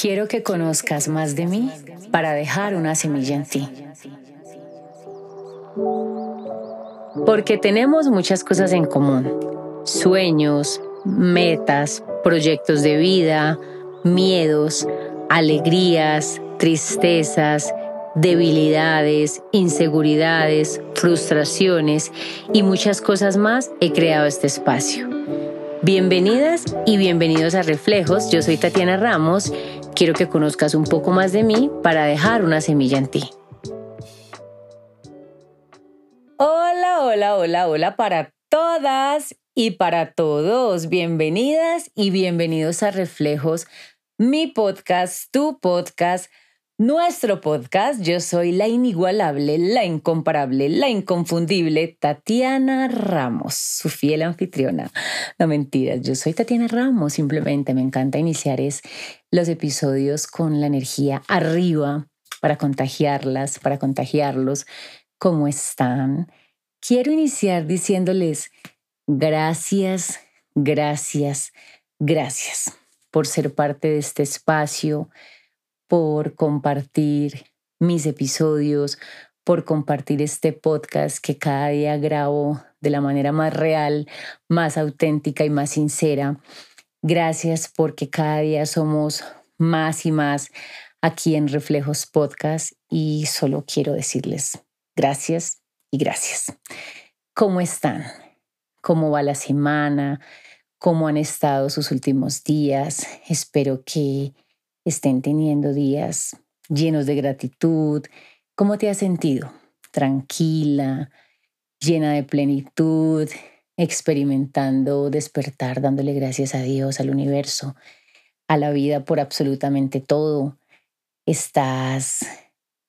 Quiero que conozcas más de mí para dejar una semilla en ti. Porque tenemos muchas cosas en común. Sueños, metas, proyectos de vida, miedos, alegrías, tristezas, debilidades, inseguridades, frustraciones y muchas cosas más he creado este espacio. Bienvenidas y bienvenidos a Reflejos. Yo soy Tatiana Ramos. Quiero que conozcas un poco más de mí para dejar una semilla en ti. Hola, hola, hola, hola para todas y para todos. Bienvenidas y bienvenidos a Reflejos, mi podcast, tu podcast nuestro podcast. Yo soy la inigualable, la incomparable, la inconfundible Tatiana Ramos, su fiel anfitriona. No mentiras, yo soy Tatiana Ramos, simplemente me encanta iniciar los episodios con la energía arriba para contagiarlas, para contagiarlos. ¿Cómo están? Quiero iniciar diciéndoles gracias, gracias, gracias por ser parte de este espacio por compartir mis episodios, por compartir este podcast que cada día grabo de la manera más real, más auténtica y más sincera. Gracias porque cada día somos más y más aquí en Reflejos Podcast y solo quiero decirles gracias y gracias. ¿Cómo están? ¿Cómo va la semana? ¿Cómo han estado sus últimos días? Espero que estén teniendo días llenos de gratitud. ¿Cómo te has sentido? Tranquila, llena de plenitud, experimentando despertar, dándole gracias a Dios, al universo, a la vida por absolutamente todo. Estás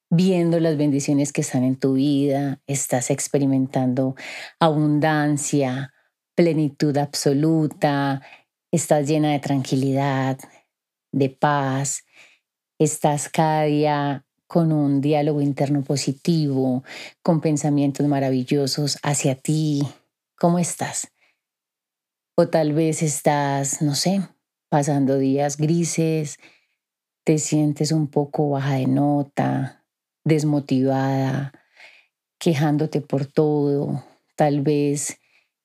viendo las bendiciones que están en tu vida, estás experimentando abundancia, plenitud absoluta, estás llena de tranquilidad, de paz, estás cada día con un diálogo interno positivo, con pensamientos maravillosos hacia ti. ¿Cómo estás? O tal vez estás, no sé, pasando días grises, te sientes un poco baja de nota, desmotivada, quejándote por todo, tal vez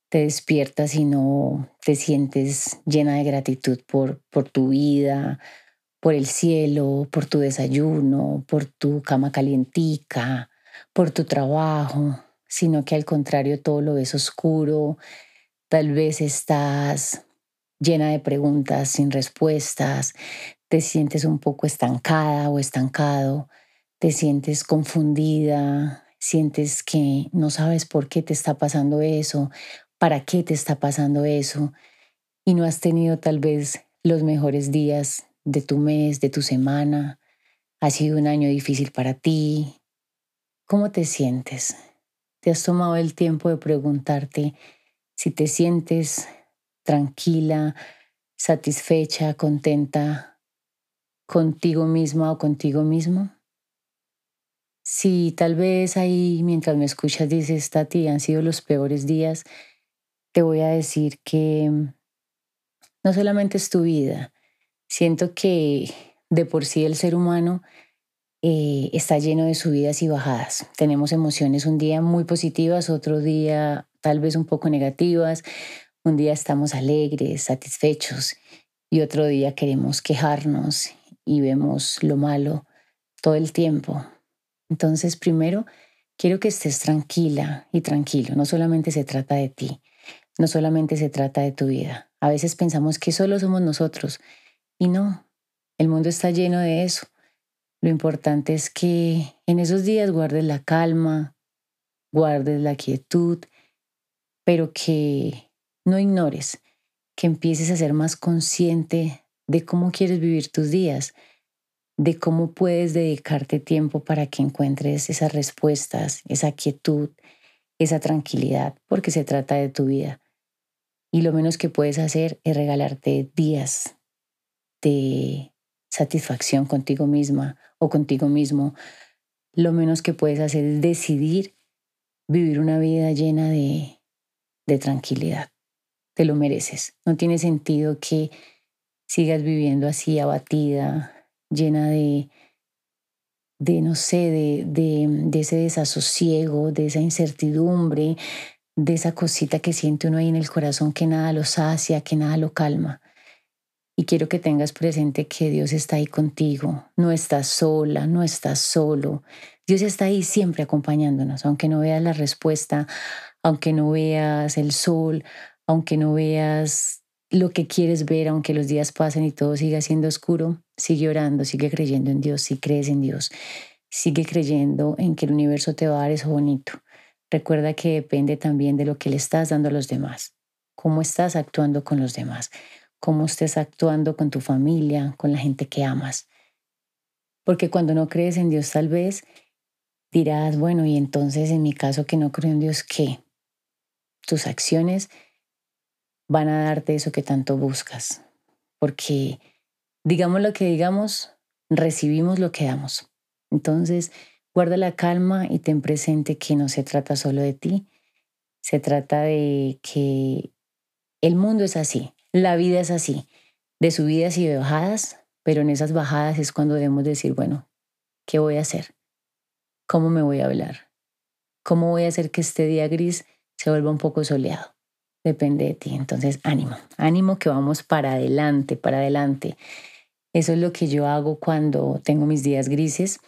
te despiertas y no te sientes llena de gratitud por, por tu vida, por el cielo, por tu desayuno, por tu cama calientica, por tu trabajo, sino que al contrario todo lo ves oscuro, tal vez estás llena de preguntas sin respuestas, te sientes un poco estancada o estancado, te sientes confundida, sientes que no sabes por qué te está pasando eso para qué te está pasando eso y no has tenido tal vez los mejores días de tu mes, de tu semana. Ha sido un año difícil para ti. ¿Cómo te sientes? ¿Te has tomado el tiempo de preguntarte si te sientes tranquila, satisfecha, contenta contigo misma o contigo mismo? Si tal vez ahí mientras me escuchas dices, Tati, han sido los peores días, te voy a decir que mm, no solamente es tu vida, siento que de por sí el ser humano eh, está lleno de subidas y bajadas. Tenemos emociones un día muy positivas, otro día tal vez un poco negativas, un día estamos alegres, satisfechos y otro día queremos quejarnos y vemos lo malo todo el tiempo. Entonces, primero, quiero que estés tranquila y tranquilo. No solamente se trata de ti, no solamente se trata de tu vida. A veces pensamos que solo somos nosotros y no, el mundo está lleno de eso. Lo importante es que en esos días guardes la calma, guardes la quietud, pero que no ignores, que empieces a ser más consciente de cómo quieres vivir tus días, de cómo puedes dedicarte tiempo para que encuentres esas respuestas, esa quietud, esa tranquilidad, porque se trata de tu vida. Y lo menos que puedes hacer es regalarte días de satisfacción contigo misma o contigo mismo. Lo menos que puedes hacer es decidir vivir una vida llena de, de tranquilidad. Te lo mereces. No tiene sentido que sigas viviendo así abatida, llena de, de no sé, de, de, de ese desasosiego, de esa incertidumbre, de esa cosita que siente uno ahí en el corazón que nada lo sacia, que nada lo calma. Y quiero que tengas presente que Dios está ahí contigo, no estás sola, no estás solo. Dios está ahí siempre acompañándonos, aunque no veas la respuesta, aunque no veas el sol, aunque no veas lo que quieres ver, aunque los días pasen y todo siga siendo oscuro, sigue orando, sigue creyendo en Dios, si crees en Dios, sigue creyendo en que el universo te va a dar eso bonito. Recuerda que depende también de lo que le estás dando a los demás, cómo estás actuando con los demás cómo estés actuando con tu familia, con la gente que amas. Porque cuando no crees en Dios tal vez dirás, bueno, y entonces en mi caso que no creo en Dios, ¿qué? Tus acciones van a darte eso que tanto buscas. Porque digamos lo que digamos, recibimos lo que damos. Entonces, guarda la calma y ten presente que no se trata solo de ti, se trata de que el mundo es así, la vida es así, de subidas y de bajadas, pero en esas bajadas es cuando debemos decir, bueno, ¿qué voy a hacer? ¿Cómo me voy a hablar? ¿Cómo voy a hacer que este día gris se vuelva un poco soleado? Depende de ti. Entonces, ánimo, ánimo que vamos para adelante, para adelante. Eso es lo que yo hago cuando tengo mis días grises.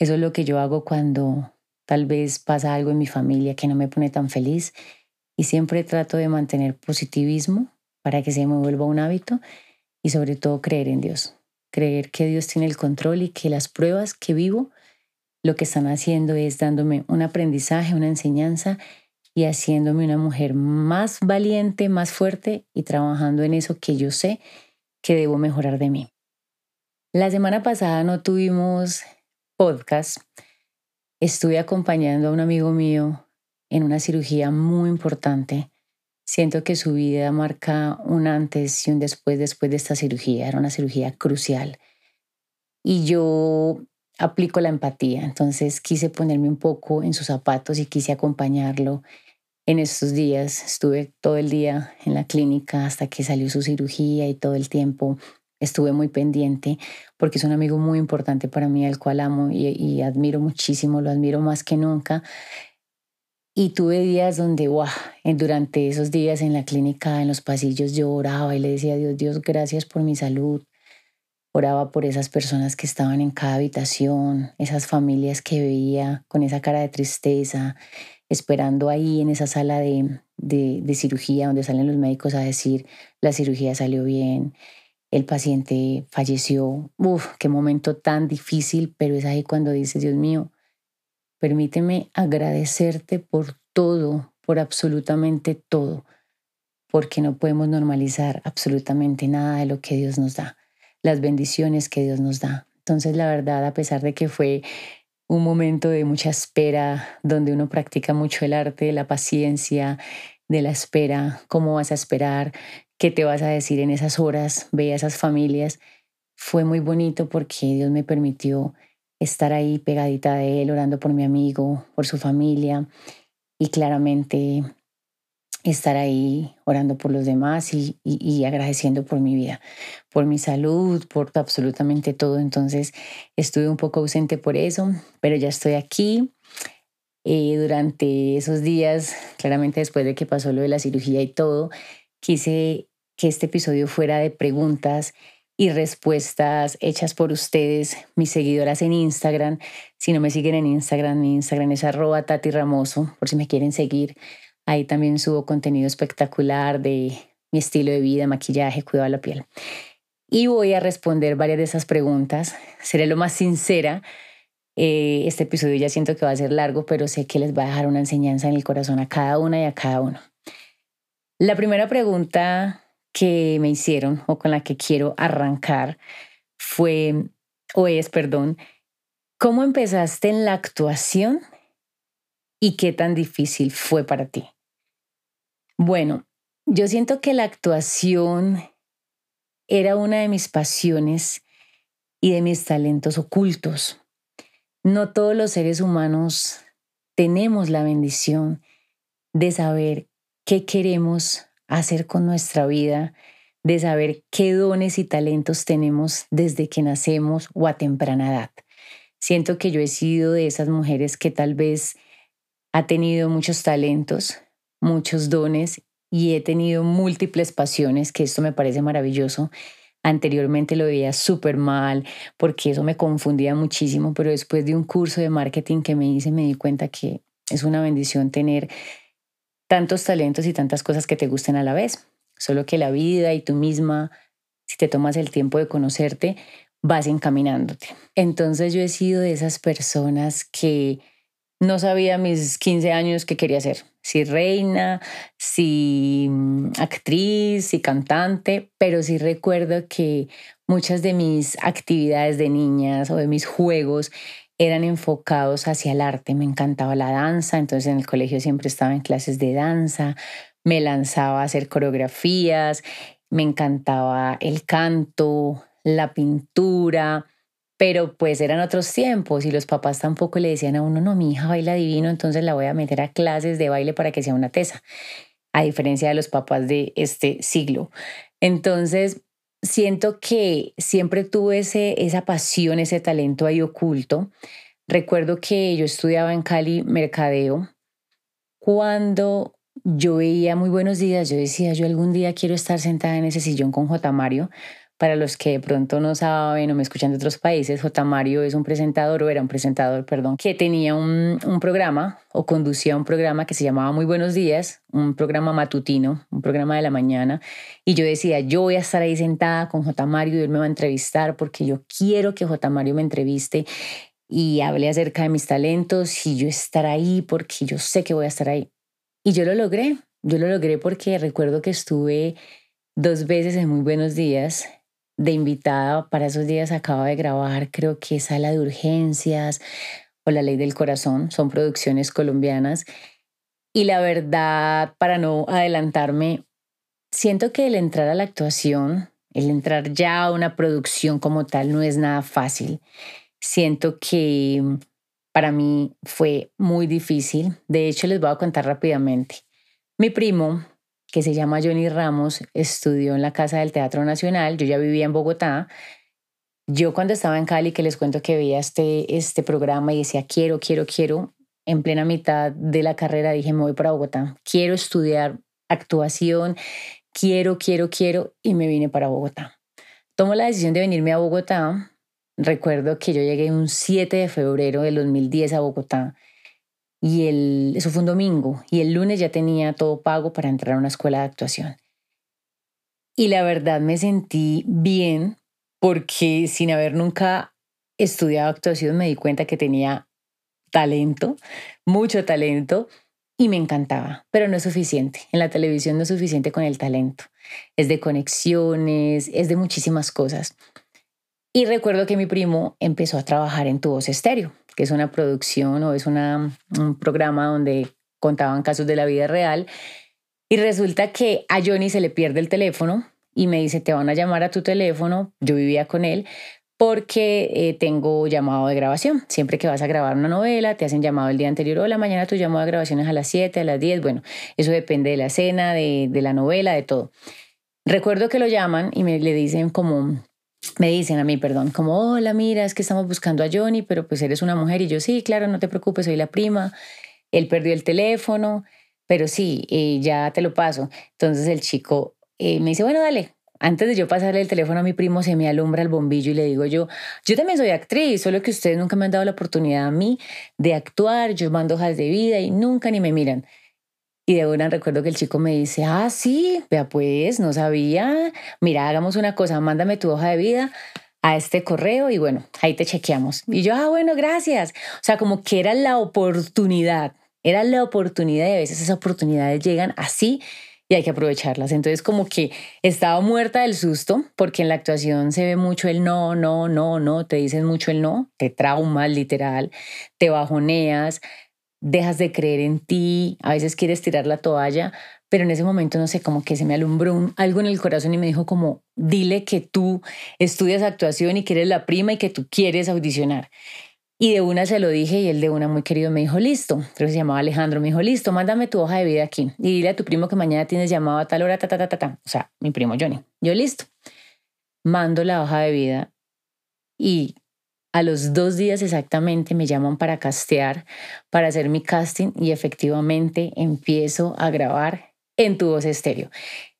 Eso es lo que yo hago cuando tal vez pasa algo en mi familia que no me pone tan feliz. Y siempre trato de mantener positivismo, para que se me vuelva un hábito y sobre todo creer en Dios, creer que Dios tiene el control y que las pruebas que vivo lo que están haciendo es dándome un aprendizaje, una enseñanza y haciéndome una mujer más valiente, más fuerte y trabajando en eso que yo sé que debo mejorar de mí. La semana pasada no tuvimos podcast. Estuve acompañando a un amigo mío en una cirugía muy importante Siento que su vida marca un antes y un después después de esta cirugía. Era una cirugía crucial. Y yo aplico la empatía. Entonces quise ponerme un poco en sus zapatos y quise acompañarlo en estos días. Estuve todo el día en la clínica hasta que salió su cirugía y todo el tiempo estuve muy pendiente porque es un amigo muy importante para mí, al cual amo y, admiro muchísimo, lo admiro más que nunca. Y tuve días donde, wow, durante esos días en la clínica, en los pasillos, yo oraba y le decía Dios, Dios, gracias por mi salud. Oraba por esas personas que estaban en cada habitación, esas familias que veía con esa cara de tristeza, esperando ahí en esa sala de, de cirugía donde salen los médicos a decir, la cirugía salió bien, el paciente falleció. Uf, qué momento tan difícil, pero es ahí cuando dices, Dios mío, Permíteme agradecerte por todo, por absolutamente todo, porque no podemos normalizar absolutamente nada de lo que Dios nos da, las bendiciones que Dios nos da. Entonces, la verdad, a pesar de que fue un momento de mucha espera, donde uno practica mucho el arte la paciencia, de la espera, cómo vas a esperar, qué te vas a decir en esas horas, ve a esas familias, fue muy bonito porque Dios me permitió estar ahí pegadita de él, orando por mi amigo, por su familia y claramente estar ahí orando por los demás y, y, agradeciendo por mi vida, por mi salud, por absolutamente todo. Entonces estuve un poco ausente por eso, pero ya estoy aquí. Eh, durante esos días, claramente después de que pasó lo de la cirugía y todo, quise que este episodio fuera de preguntas y respuestas hechas por ustedes, mis seguidoras en Instagram. Si no me siguen en Instagram, mi Instagram es arroba Tati Ramoso, por si me quieren seguir. Ahí también subo contenido espectacular de mi estilo de vida, maquillaje, cuidado de la piel. Y voy a responder varias de esas preguntas. Seré lo más sincera. Eh, este episodio ya siento que va a ser largo, pero sé que les va a dejar una enseñanza en el corazón a cada una y a cada uno. La primera pregunta que me hicieron o con la que quiero arrancar fue, o es, perdón, ¿cómo empezaste en la actuación y qué tan difícil fue para ti? Bueno, yo siento que la actuación era una de mis pasiones y de mis talentos ocultos. No todos los seres humanos tenemos la bendición de saber qué queremos hacer con nuestra vida, de saber qué dones y talentos tenemos desde que nacemos o a temprana edad. Siento que yo he sido de esas mujeres que tal vez ha tenido muchos talentos, muchos dones y he tenido múltiples pasiones, que esto me parece maravilloso. Anteriormente lo veía súper mal porque eso me confundía muchísimo, pero después de un curso de marketing que me hice me di cuenta que es una bendición tener tantos talentos y tantas cosas que te gusten a la vez. Solo que la vida y tú misma, si te tomas el tiempo de conocerte, vas encaminándote. Entonces yo he sido de esas personas que no sabía a mis 15 años qué quería ser, si reina, si mm, actriz, si cantante, pero sí recuerdo que muchas de mis actividades de niñas o de mis juegos eran enfocados hacia el arte. Me encantaba la danza, entonces en el colegio siempre estaba en clases de danza, me lanzaba a hacer coreografías, me encantaba el canto, la pintura, pero pues eran otros tiempos y los papás tampoco le decían a uno, no, mi hija baila divino, entonces la voy a meter a clases de baile para que sea una tesa, a diferencia de los papás de este siglo. Entonces, siento que siempre tuve ese, esa pasión, ese talento ahí oculto. Recuerdo que yo estudiaba en Cali mercadeo. Cuando yo veía muy buenos días, yo decía, yo algún día quiero estar sentada en ese sillón con J. Mario. Para los que de pronto no saben o me escuchan de otros países, J. Mario es un presentador, o era un presentador, perdón, que tenía un, un programa o conducía un programa que se llamaba Muy Buenos Días, un programa matutino, un programa de la mañana. Y yo decía, yo voy a estar ahí sentada con J. Mario y él me va a entrevistar porque yo quiero que J. Mario me entreviste y hable acerca de mis talentos y yo estar ahí porque yo sé que voy a estar ahí. Y yo lo logré, yo lo logré porque recuerdo que estuve dos veces en Muy Buenos Días de invitada para esos días acaba de grabar, creo que Sala de Urgencias o La Ley del Corazón, son producciones colombianas. Y la verdad, para no adelantarme, siento que el entrar a la actuación, el entrar ya a una producción como tal, no es nada fácil. Siento que para mí fue muy difícil. De hecho, les voy a contar rápidamente. Mi primo que se llama Johnny Ramos, estudió en la Casa del Teatro Nacional, yo ya vivía en Bogotá. Yo cuando estaba en Cali, que les cuento que veía este, este programa y decía, quiero, quiero, quiero, en plena mitad de la carrera dije, me voy para Bogotá, quiero estudiar actuación, quiero, quiero, quiero, y me vine para Bogotá. Tomo la decisión de venirme a Bogotá. Recuerdo que yo llegué un 7 de febrero del 2010 a Bogotá y el, eso fue un domingo y el lunes ya tenía todo pago para entrar a una escuela de actuación. Y la verdad me sentí bien porque sin haber nunca estudiado actuación me di cuenta que tenía talento, mucho talento y me encantaba, pero no es suficiente. En la televisión no es suficiente con el talento. Es de conexiones, es de muchísimas cosas. Y recuerdo que mi primo empezó a trabajar en Tu Voz Estéreo que es una producción o es una, un programa donde contaban casos de la vida real. Y resulta que a Johnny se le pierde el teléfono y me dice, te van a llamar a tu teléfono, yo vivía con él, porque eh, tengo llamado de grabación. Siempre que vas a grabar una novela, te hacen llamado el día anterior o la mañana tu llamado de grabación es a las 7, a las 10. Bueno, eso depende de la escena, de, de la novela, de todo. Recuerdo que lo llaman y me le dicen como, me dicen a mí, perdón, como, hola, mira, es que estamos buscando a Johnny, pero pues eres una mujer. Y yo, sí, claro, no te preocupes, soy la prima. Él perdió el teléfono, pero sí, eh, ya te lo paso. Entonces el chico eh, me dice, bueno, dale. Antes de yo pasarle el teléfono a mi primo, se me alumbra el bombillo y le digo yo, yo también soy actriz, solo que ustedes nunca me han dado la oportunidad a mí de actuar, yo mando hojas de vida y nunca ni me miran. Y de una recuerdo que el chico me dice, ah, sí, vea pues, no sabía. Mira, hagamos una cosa, mándame tu hoja de vida a este correo y bueno, ahí te chequeamos. Y yo, ah, bueno, gracias. O sea, como que era la oportunidad, era la oportunidad y a veces esas oportunidades llegan así y hay que aprovecharlas. Entonces como que estaba muerta del susto porque en la actuación se ve mucho el no, no, no, no, te dicen mucho el no, te traumas literal, te bajoneas, dejas de creer en ti, a veces quieres tirar la toalla, pero en ese momento no sé, como que se me alumbró algo en el corazón y me dijo como, dile que tú estudias actuación y que eres la prima y que tú quieres audicionar. Y de una se lo dije y él de una muy querido me dijo, listo. Creo que se llamaba Alejandro, me dijo, listo, mándame tu hoja de vida aquí y dile a tu primo que mañana tienes llamado a tal hora, ta, ta, ta, ta, ta. O sea, mi primo Johnny. Yo listo. Mando la hoja de vida y a los dos días exactamente me llaman para castear, para hacer mi casting y efectivamente empiezo a grabar en Tu Voz Estéreo.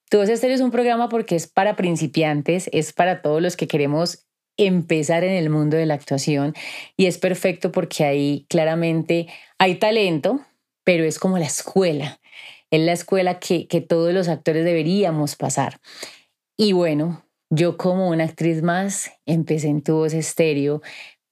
Tu Voz Estéreo es un programa porque es para principiantes, es para todos los que queremos empezar en el mundo de la actuación y es perfecto porque ahí claramente hay talento, pero es como la escuela, es la escuela que, que todos los actores deberíamos pasar. Y bueno, yo como una actriz más empecé en tu voz estéreo,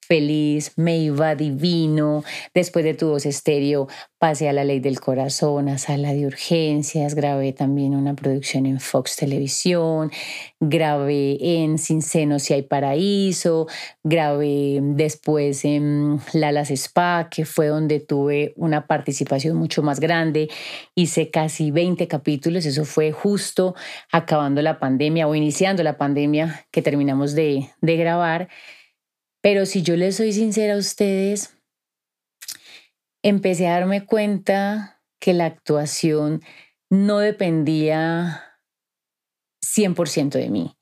feliz, me iba divino. Después de tu voz estéreo, pasé a La Ley del Corazón, a Sala de Urgencias, grabé también una producción en Fox Televisión, grabé en Sin Seno Si Hay Paraíso, grabé después en Lalas Spa, que fue donde tuve una participación mucho más grande. Hice casi 20 capítulos, eso fue justo acabando la pandemia o iniciando la pandemia que terminamos de, de grabar. Pero si yo les soy sincera a ustedes, empecé a darme cuenta que la actuación no dependía 100% de mí.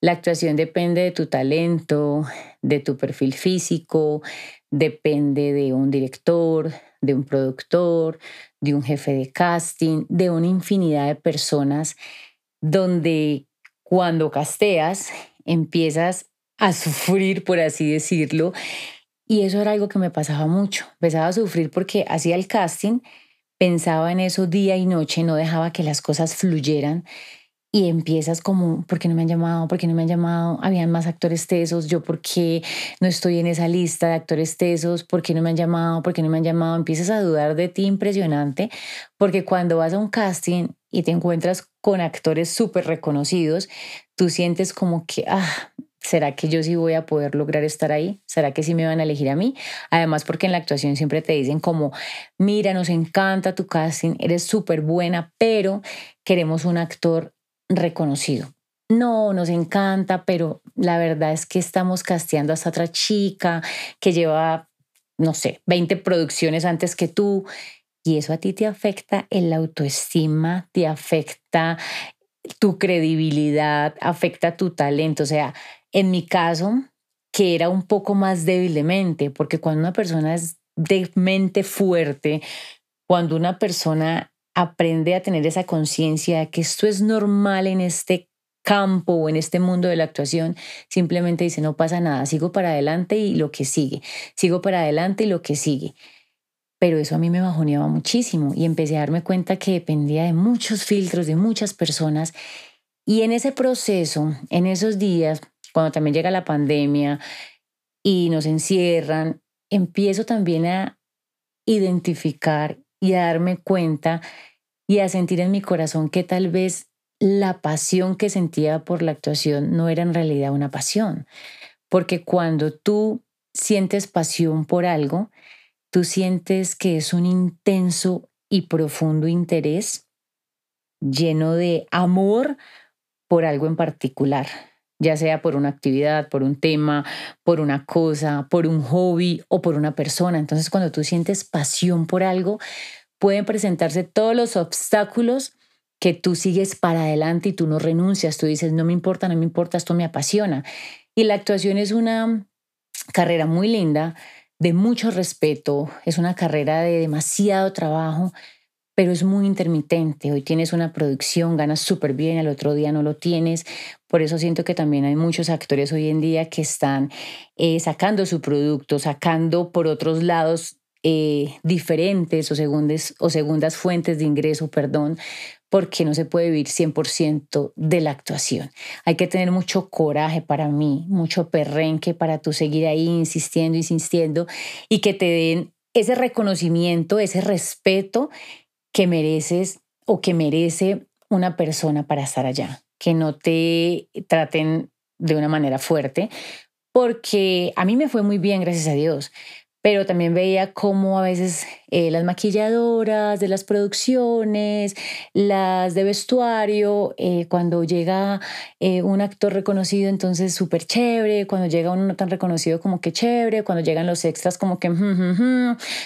La actuación depende de tu talento, de tu perfil físico, depende de un director, de un productor, de un jefe de casting, de una infinidad de personas donde cuando casteas empiezas a sufrir, por así decirlo. Y eso era algo que me pasaba mucho. Empezaba a sufrir porque hacía el casting, pensaba en eso día y noche, no dejaba que las cosas fluyeran. Y empiezas como, ¿por qué no me han llamado? ¿Por qué no me han llamado? Habían más actores tesos. ¿Yo por qué no estoy en esa lista de actores tesos? ¿Por qué no me han llamado? ¿Por qué no me han llamado? Empiezas a dudar de ti impresionante porque cuando vas a un casting y te encuentras con actores súper reconocidos, tú sientes como que, ah, ¿Será que yo sí voy a poder lograr estar ahí? ¿Será que sí me van a elegir a mí? Además, porque en la actuación siempre te dicen como, mira, nos encanta tu casting, eres súper buena, pero queremos un actor reconocido. No, nos encanta, pero la verdad es que estamos casteando a esta otra chica que lleva, no sé, 20 producciones antes que tú. Y eso a ti te afecta el autoestima, te afecta tu credibilidad, afecta tu talento. O sea, en mi caso, que era un poco más débil de mente, porque cuando una persona es de mente fuerte, cuando una persona aprende a tener esa conciencia de que esto es normal en este campo o en este mundo de la actuación, simplemente dice, no pasa nada, sigo para adelante y lo que sigue, sigo para adelante y lo que sigue. Pero eso a mí me bajoneaba muchísimo y empecé a darme cuenta que dependía de muchos filtros, de muchas personas. Y en ese proceso, en esos días, cuando también llega la pandemia y nos encierran, empiezo también a identificar y a darme cuenta y a sentir en mi corazón que tal vez la pasión que sentía por la actuación no era en realidad una pasión. Porque cuando tú sientes pasión por algo, tú sientes que es un intenso y profundo interés lleno de amor por algo en particular ya sea por una actividad, por un tema, por una cosa, por un hobby o por una persona. Entonces, cuando tú sientes pasión por algo, pueden presentarse todos los obstáculos que tú sigues para adelante y tú no renuncias, tú dices, no me importa, no me importa, esto me apasiona. Y la actuación es una carrera muy linda, de mucho respeto, es una carrera de demasiado trabajo, pero es muy intermitente. Hoy tienes una producción, ganas súper bien, al otro día no lo tienes. Por eso siento que también hay muchos actores hoy en día que están eh, sacando su producto, sacando por otros lados eh, diferentes o, segundes, o segundas fuentes de ingreso, perdón, porque no se puede vivir 100% de la actuación. Hay que tener mucho coraje para mí, mucho perrenque para tú seguir ahí insistiendo, insistiendo y que te den ese reconocimiento, ese respeto que mereces o que merece una persona para estar allá, que no te traten de una manera fuerte, porque a mí me fue muy bien, gracias a Dios, pero también veía cómo a veces eh, las maquilladoras de las producciones, las de vestuario, eh, cuando llega eh, un actor reconocido, entonces súper chévere, cuando llega uno no tan reconocido como que chévere, cuando llegan los extras como que,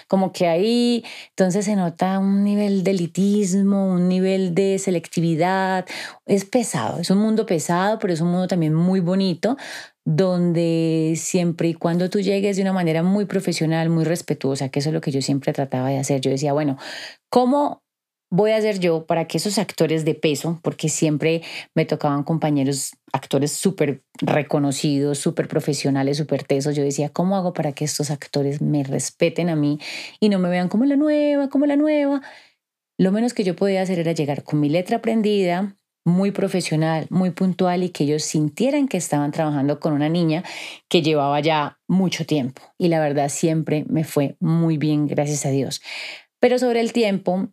como que ahí, entonces se nota un nivel de elitismo, un nivel de selectividad, es pesado, es un mundo pesado, pero es un mundo también muy bonito, donde siempre y cuando tú llegues de una manera muy profesional, muy respetuosa, que eso es lo que yo siempre de hacer, yo decía, bueno, ¿cómo voy a hacer yo para que esos actores de peso, porque siempre me tocaban compañeros, actores súper reconocidos, súper profesionales, súper tesos, yo decía, ¿cómo hago para que estos actores me respeten a mí y no me vean como la nueva, como la nueva? Lo menos que yo podía hacer era llegar con mi letra aprendida, muy profesional, muy puntual y que ellos sintieran que estaban trabajando con una niña que llevaba ya mucho tiempo. Y la verdad siempre me fue muy bien, gracias a Dios. Pero sobre el tiempo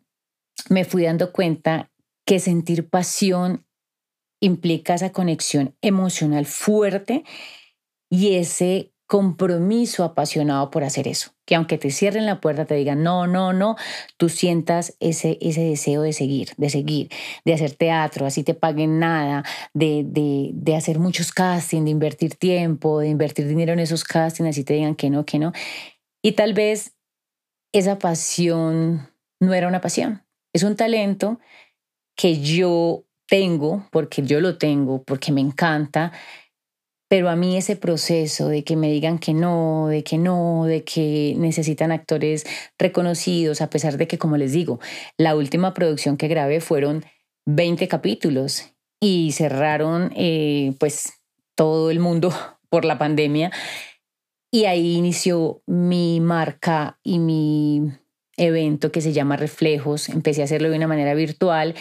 me fui dando cuenta que sentir pasión implica esa conexión emocional fuerte y ese compromiso apasionado por hacer eso. Que aunque te cierren la puerta, te digan no, no, no, tú sientas ese, ese deseo de seguir, de seguir, de hacer teatro, así te paguen nada, de, de, de hacer muchos castings, de invertir tiempo, de invertir dinero en esos castings, así te digan que no, que no. Y tal vez esa pasión no era una pasión, es un talento que yo tengo, porque yo lo tengo, porque me encanta pero a mí ese proceso de que me digan que no, de que no, de que necesitan actores reconocidos, a pesar de que, como les digo, la última producción que grabé fueron 20 capítulos y cerraron eh, pues todo el mundo por la pandemia. Y ahí inició mi marca y mi evento que se llama Reflejos. Empecé a hacerlo de una manera virtual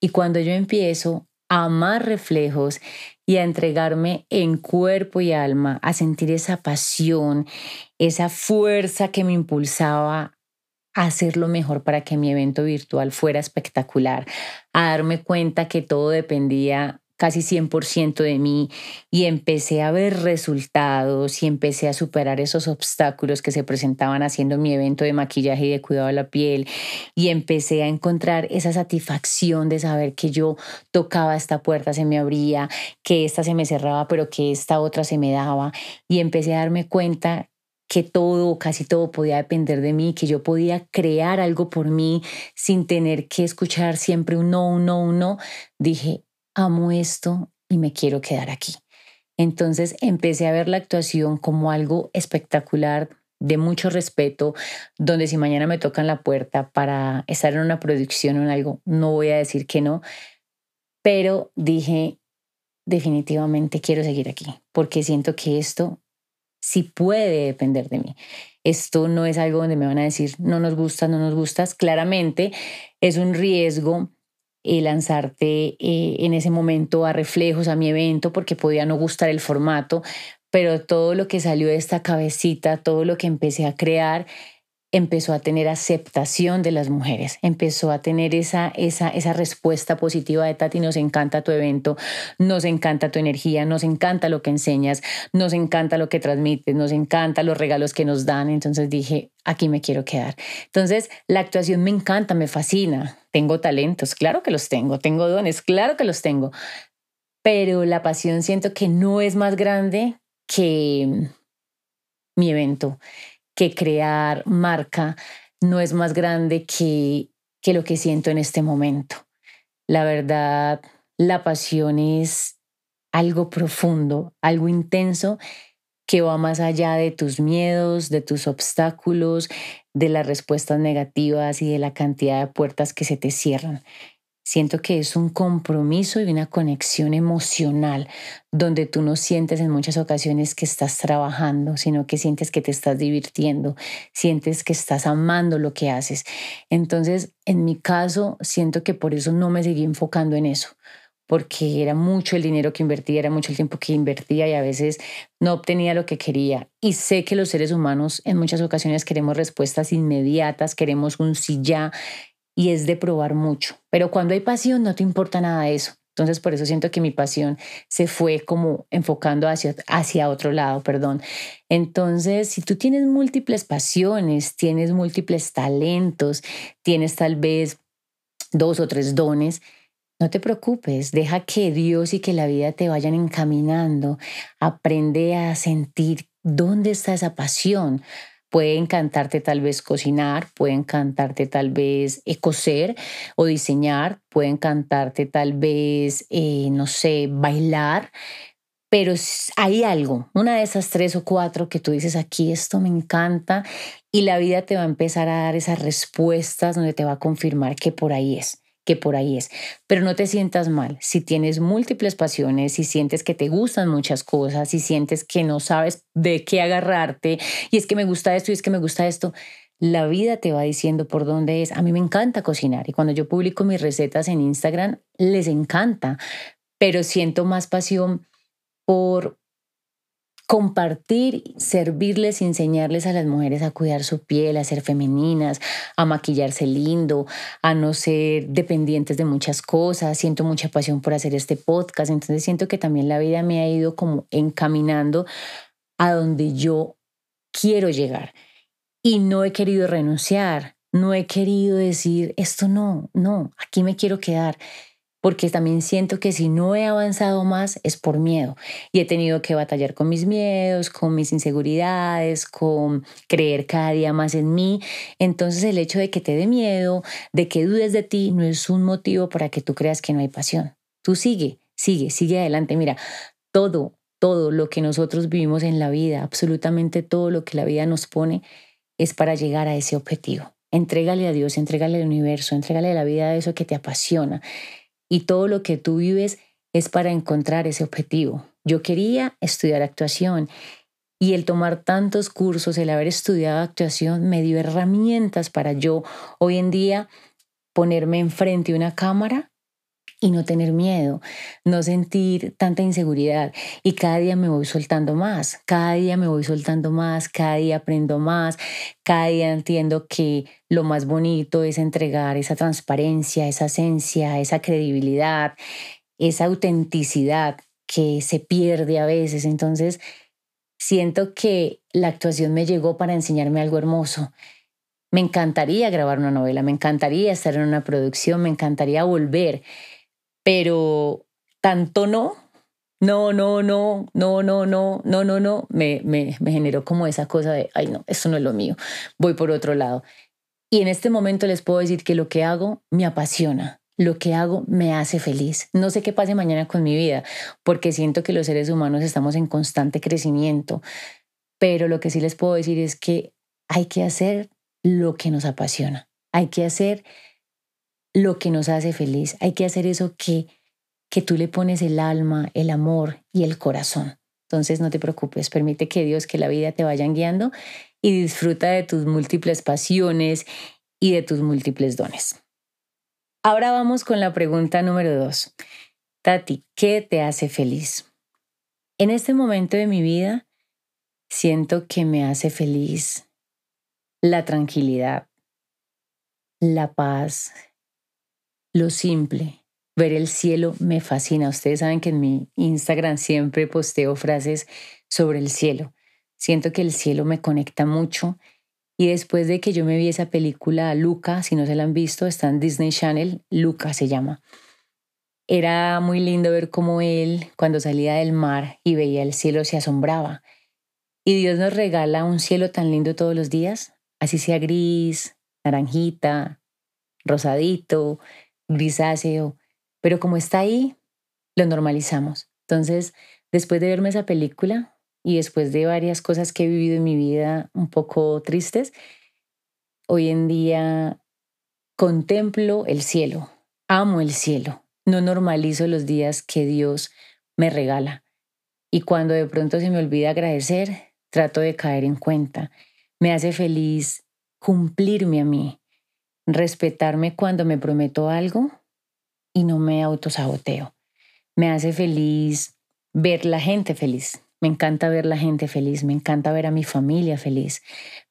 y cuando yo empiezo a amar reflejos y a entregarme en cuerpo y alma, a sentir esa pasión, esa fuerza que me impulsaba a hacer lo mejor para que mi evento virtual fuera espectacular, a darme cuenta que todo dependía casi 100% de mí y empecé a ver resultados y empecé a superar esos obstáculos que se presentaban haciendo mi evento de maquillaje y de cuidado de la piel y empecé a encontrar esa satisfacción de saber que yo tocaba esta puerta, se me abría, que esta se me cerraba, pero que esta otra se me daba y empecé a darme cuenta que todo, casi todo podía depender de mí, que yo podía crear algo por mí sin tener que escuchar siempre un no, un no, un no, dije, amo esto y me quiero quedar aquí. Entonces empecé a ver la actuación como algo espectacular, de mucho respeto, donde si mañana me tocan la puerta para estar en una producción o en algo, no voy a decir que no, pero dije, definitivamente quiero seguir aquí, porque siento que esto sí puede depender de mí. Esto no es algo donde me van a decir, no nos gusta, no nos gustas. Claramente es un riesgo eh, lanzarte eh, en ese momento a reflejos, a mi evento, porque podía no gustar el formato, pero todo lo que salió de esta cabecita, todo lo que empecé a crear, empezó a tener aceptación de las mujeres, empezó a tener esa, esa, esa respuesta positiva de Tati, nos encanta tu evento, nos encanta tu energía, nos encanta lo que enseñas, nos encanta lo que transmites, nos encanta los regalos que nos dan. Entonces dije, aquí me quiero quedar. Entonces, la actuación me encanta, me fascina. Tengo talentos, claro que los tengo, tengo dones, claro que los tengo, pero la pasión siento que no es más grande que mi evento que crear marca no es más grande que, que lo que siento en este momento. La verdad, la pasión es algo profundo, algo intenso que va más allá de tus miedos, de tus obstáculos, de las respuestas negativas y de la cantidad de puertas que se te cierran. Siento que es un compromiso y una conexión emocional donde tú no sientes en muchas ocasiones que estás trabajando, sino que sientes que te estás divirtiendo, sientes que estás amando lo que haces. Entonces, en mi caso, siento que por eso no me seguí enfocando en eso, porque era mucho el dinero que invertía, era mucho el tiempo que invertía y a veces no obtenía lo que quería. Y sé que los seres humanos en muchas ocasiones queremos respuestas inmediatas, queremos un sí ya y es de probar mucho. Pero cuando hay pasión no te importa nada de eso. Entonces, por eso siento que mi pasión se fue como enfocando hacia, hacia otro lado, perdón. Entonces, si tú tienes múltiples pasiones, tienes múltiples talentos, tienes tal vez dos o tres dones, no te preocupes, deja que Dios y que la vida te vayan encaminando. Aprende a sentir dónde está esa pasión. Puede encantarte tal vez cocinar, puede encantarte tal vez eh, coser o diseñar, puede encantarte tal vez, eh, no sé, bailar, pero hay algo, una de esas tres o cuatro que tú dices aquí, esto me encanta y la vida te va a empezar a dar esas respuestas donde te va a confirmar que por ahí es que por ahí es. Pero no te sientas mal. Si tienes múltiples pasiones, si sientes que te gustan muchas cosas, si sientes que no sabes de qué agarrarte, y es que me gusta esto y es que me gusta esto, la vida te va diciendo por dónde es. A mí me encanta cocinar y cuando yo publico mis recetas en Instagram, les encanta, pero siento más pasión por compartir, servirles enseñarles a las mujeres a cuidar su piel, a ser femeninas, a maquillarse lindo, a no ser dependientes de muchas cosas. Siento mucha pasión por hacer este podcast, entonces siento que también la vida me ha ido como encaminando a donde yo quiero llegar. Y no he querido renunciar, no he querido decir esto no, no, aquí me quiero quedar porque también siento que si no he avanzado más es por miedo y he tenido que batallar con mis miedos, con mis inseguridades, con creer cada día más en mí. Entonces el hecho de que te dé miedo, de que dudes de ti, no es un motivo para que tú creas que no hay pasión. Tú sigue, sigue, sigue adelante. Mira, todo, todo lo que nosotros vivimos en la vida, absolutamente todo lo que la vida nos pone, es para llegar a ese objetivo. Entrégale a Dios, entrégale al universo, entrégale a la vida eso que te apasiona y todo lo que tú vives es para encontrar ese objetivo. Yo quería estudiar actuación y el tomar tantos cursos, el haber estudiado actuación, me dio herramientas para yo hoy en día ponerme enfrente de una cámara y no tener miedo, no sentir tanta inseguridad. Y cada día me voy soltando más, cada día me voy soltando más, cada día aprendo más, cada día entiendo que lo más bonito es entregar esa transparencia, esa esencia, esa credibilidad, esa autenticidad que se pierde a veces. Entonces, siento que la actuación me llegó para enseñarme algo hermoso. Me encantaría grabar una novela, me encantaría estar en una producción, me encantaría volver pero tanto no, no, no, no, no, no, no, no, no, no, me, me, me generó como esa cosa de, ay no, eso no es lo mío, voy por otro lado. Y en este momento les puedo decir que lo que hago me apasiona, lo que hago me hace feliz. No sé qué pase mañana con mi vida, porque siento que los seres humanos estamos en constante crecimiento, pero lo que sí les puedo decir es que hay que hacer lo que nos apasiona, hay que hacer lo que nos hace feliz. Hay que hacer eso que, que tú le pones el alma, el amor y el corazón. Entonces no te preocupes, permite que Dios, que la vida te vayan guiando y disfruta de tus múltiples pasiones y de tus múltiples dones. Ahora vamos con la pregunta número dos. Tati, ¿qué te hace feliz? En este momento de mi vida siento que me hace feliz la tranquilidad, la paz, lo simple. Ver el cielo me fascina. Ustedes saben que en mi Instagram siempre posteo frases sobre el cielo. Siento que el cielo me conecta mucho. Y después de que yo me vi esa película Luca, si no se la han visto, está en Disney Channel, Luca se llama. Era muy lindo ver cómo él, cuando salía del mar y veía el cielo, se asombraba. Y Dios nos regala un cielo tan lindo todos los días, así sea gris, naranjita, rosadito, grisáceo, pero como está ahí, lo normalizamos. Entonces, después de verme esa película y después de varias cosas que he vivido en mi vida un poco tristes, hoy en día contemplo el cielo, amo el cielo, no normalizo los días que Dios me regala. Y cuando de pronto se me olvida agradecer, trato de caer en cuenta. Me hace feliz cumplirme a mí, respetarme cuando me prometo algo y no me autosaboteo. Me hace feliz ver la gente feliz. Me encanta ver la gente feliz, me encanta ver a mi familia feliz,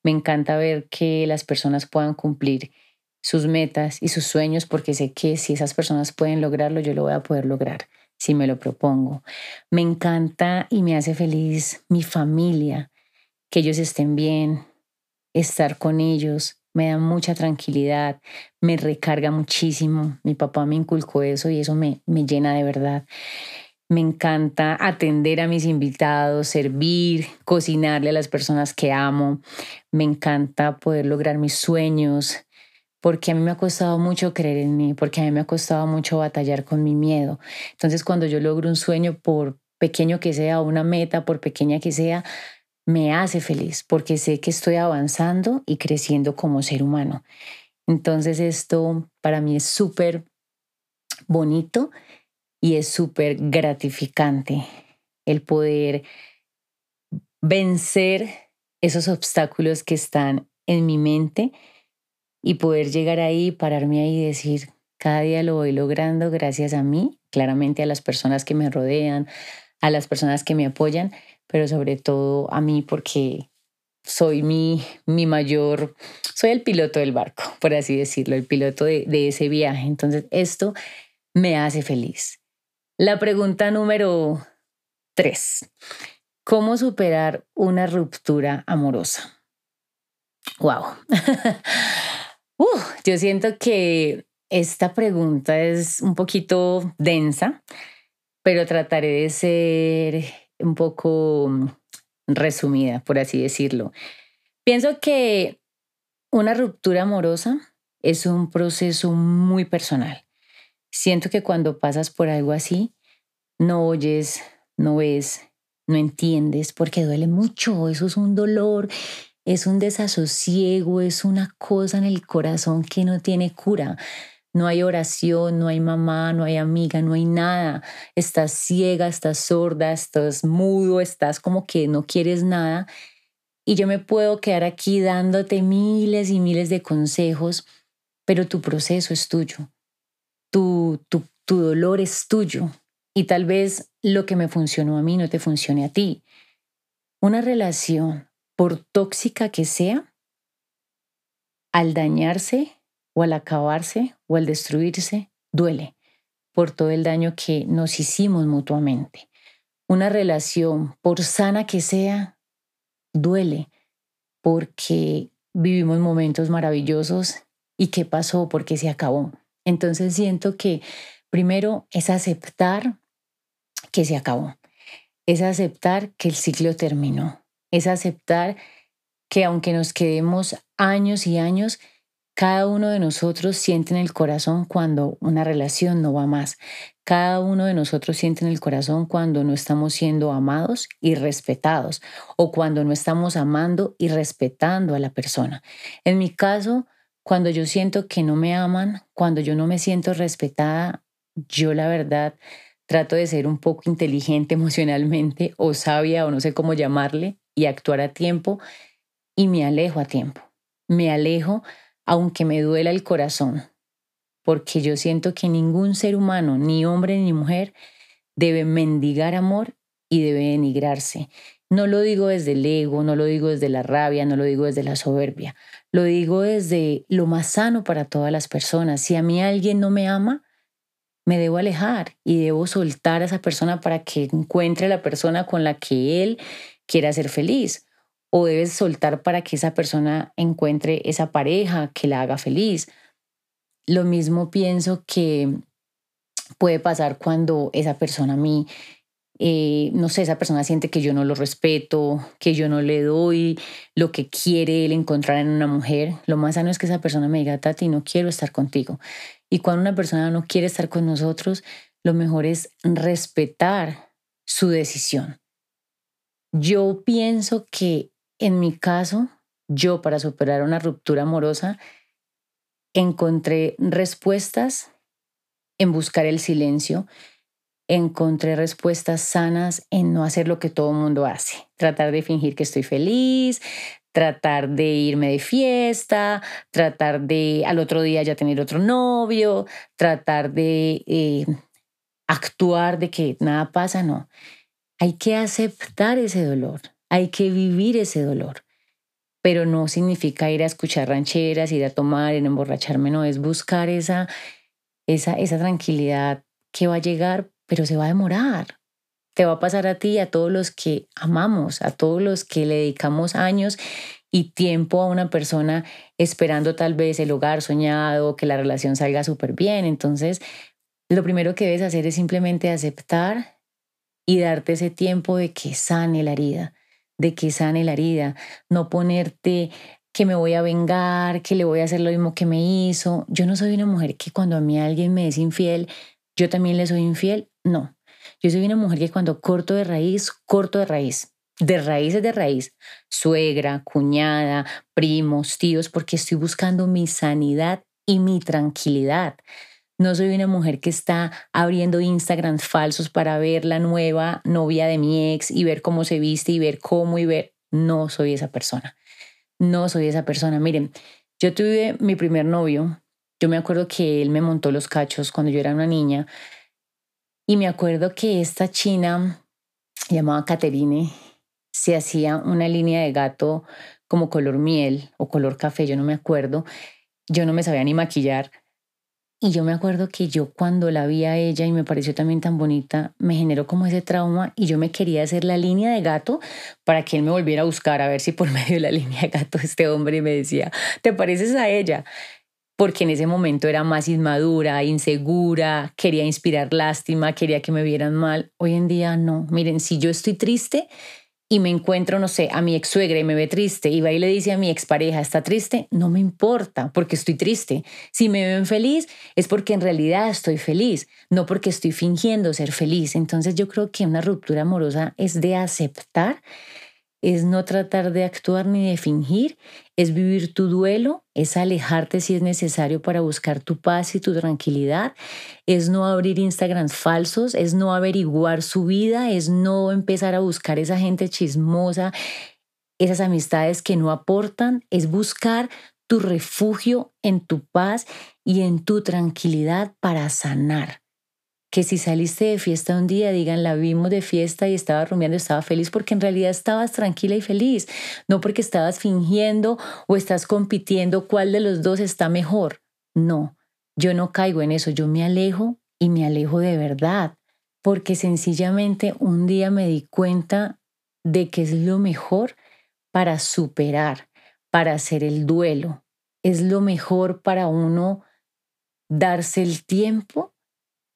me encanta ver que las personas puedan cumplir sus metas y sus sueños porque sé que si esas personas pueden lograrlo, yo lo voy a poder lograr si me lo propongo. Me encanta y me hace feliz mi familia, que ellos estén bien, estar con ellos, me da mucha tranquilidad, me recarga muchísimo. Mi papá me inculcó eso y eso me, me llena de verdad. Me encanta atender a mis invitados, servir, cocinarle a las personas que amo. Me encanta poder lograr mis sueños, porque a mí me ha costado mucho creer en mí, porque a mí me ha costado mucho batallar con mi miedo. Entonces cuando yo logro un sueño, por pequeño que sea, una meta, por pequeña que sea, me hace feliz porque sé que estoy avanzando y creciendo como ser humano. Entonces esto para mí es súper bonito y es súper gratificante el poder vencer esos obstáculos que están en mi mente y poder llegar ahí, pararme ahí y decir, cada día lo voy logrando gracias a mí, claramente a las personas que me rodean, a las personas que me apoyan, pero sobre todo a mí porque soy mi, mi mayor, soy el piloto del barco, por así decirlo, el piloto de, de ese viaje. Entonces, esto me hace feliz. La pregunta número tres. ¿Cómo superar una ruptura amorosa? Wow. uh, yo siento que esta pregunta es un poquito densa, pero trataré de ser un poco mm, resumida, por así decirlo. Pienso que una ruptura amorosa es un proceso muy personal. Siento que cuando pasas por algo así, no oyes, no ves, no entiendes, porque duele mucho, eso es un dolor, es un desasosiego, es una cosa en el corazón que no tiene cura. No hay oración, no hay mamá, no hay amiga, no hay nada. Estás ciega, estás sorda, estás mudo, estás como que no quieres nada. Y yo me puedo quedar aquí dándote miles y miles de consejos, pero tu proceso es tuyo. Tu, tu, tu dolor es tuyo. Y tal vez lo que me funcionó a mí no te funcione a ti. Una relación, por tóxica que sea, al dañarse, o al acabarse o al destruirse, duele por todo el daño que nos hicimos mutuamente. Una relación, por sana que sea, duele porque vivimos momentos maravillosos y qué pasó, porque se acabó. Entonces siento que primero es aceptar que se acabó, es aceptar que el ciclo terminó, es aceptar que aunque nos quedemos años y años, cada uno de nosotros siente en el corazón cuando una relación no va más. Cada uno de nosotros siente en el corazón cuando no estamos siendo amados y respetados o cuando no estamos amando y respetando a la persona. En mi caso, cuando yo siento que no me aman, cuando yo no me siento respetada, yo la verdad trato de ser un poco inteligente emocionalmente o sabia o no sé cómo llamarle y actuar a tiempo y me alejo a tiempo. Me alejo aunque me duela el corazón, porque yo siento que ningún ser humano, ni hombre ni mujer, debe mendigar amor y debe denigrarse. No lo digo desde el ego, no lo digo desde la rabia, no lo digo desde la soberbia, lo digo desde lo más sano para todas las personas. Si a mí alguien no me ama, me debo alejar y debo soltar a esa persona para que encuentre la persona con la que él quiera ser feliz o debes soltar para que esa persona encuentre esa pareja que la haga feliz. Lo mismo pienso que puede pasar cuando esa persona a mí, eh, no sé, esa persona siente que yo no lo respeto, que yo no le doy lo que quiere él encontrar en una mujer. Lo más sano es que esa persona me diga, Tati, no quiero estar contigo. Y cuando una persona no quiere estar con nosotros, lo mejor es respetar su decisión. Yo pienso que en mi caso, yo para superar una ruptura amorosa, encontré respuestas en buscar el silencio, encontré respuestas sanas en no hacer lo que todo el mundo hace, tratar de fingir que estoy feliz, tratar de irme de fiesta, tratar de al otro día ya tener otro novio, tratar de eh, actuar de que nada pasa, no. Hay que aceptar ese dolor, hay que vivir ese dolor. pero no significa ir a escuchar rancheras, ir a tomar, ir emborracharme, no, es buscar esa, esa, esa tranquilidad que va a llegar, pero se va a demorar. Te va a pasar a ti a todos los que amamos, a todos los que le dedicamos años y tiempo a una persona esperando tal vez el hogar soñado, que la relación salga súper bien. Entonces, lo primero que debes hacer es simplemente aceptar y darte ese tiempo de que sane la herida, de que sane la herida, no ponerte que me voy a vengar, que le voy a hacer lo mismo que me hizo. Yo no soy una mujer que cuando a mí alguien me es infiel, yo también le soy infiel. No, yo soy una mujer que cuando corto de raíz, corto de raíz. De raíces de raíz. Suegra, cuñada, primos, tíos, porque estoy buscando mi sanidad y mi tranquilidad. No soy una mujer que está abriendo Instagram falsos para ver la nueva novia de mi ex y ver cómo se viste y ver cómo y ver. No soy esa persona. No soy esa persona. Miren, yo tuve mi primer novio. Yo me acuerdo que él me montó los cachos cuando yo era una niña. Y me acuerdo que esta china, llamada Caterine, se hacía una línea de gato como color miel o color café, yo no me acuerdo. Yo no me sabía ni maquillar y yo me acuerdo que yo cuando la vi a ella y me pareció también tan bonita, me generó como ese trauma y yo me quería hacer la línea de gato para que él me volviera a buscar a ver si por medio de la línea de gato este hombre me decía, ¿te pareces a ella? Porque en ese momento era más inmadura, insegura, quería inspirar lástima, quería que me vieran mal. Hoy en día no. Miren, si yo estoy triste, y me encuentro, no sé, a mi ex suegra y me ve triste y va y le dice a mi expareja, está triste, no me importa porque estoy triste. Si me ven feliz es porque en realidad estoy feliz, no porque estoy fingiendo ser feliz. Entonces yo creo que una ruptura amorosa es de aceptar es no tratar de actuar ni de fingir, es vivir tu duelo, es alejarte si es necesario para buscar tu paz y tu tranquilidad, es no abrir Instagram falsos, es no averiguar su vida, es no empezar a buscar esa gente chismosa, esas amistades que no aportan, es buscar tu refugio en tu paz y en tu tranquilidad para sanar que si saliste de fiesta un día, digan, la vimos de fiesta y estaba rumiando, estaba feliz, porque en realidad estabas tranquila y feliz, no porque estabas fingiendo o estás compitiendo cuál de los dos está mejor. No, yo no caigo en eso, yo me alejo y me alejo de verdad, porque sencillamente un día me di cuenta de que es lo mejor para superar, para hacer el duelo, es lo mejor para uno darse el tiempo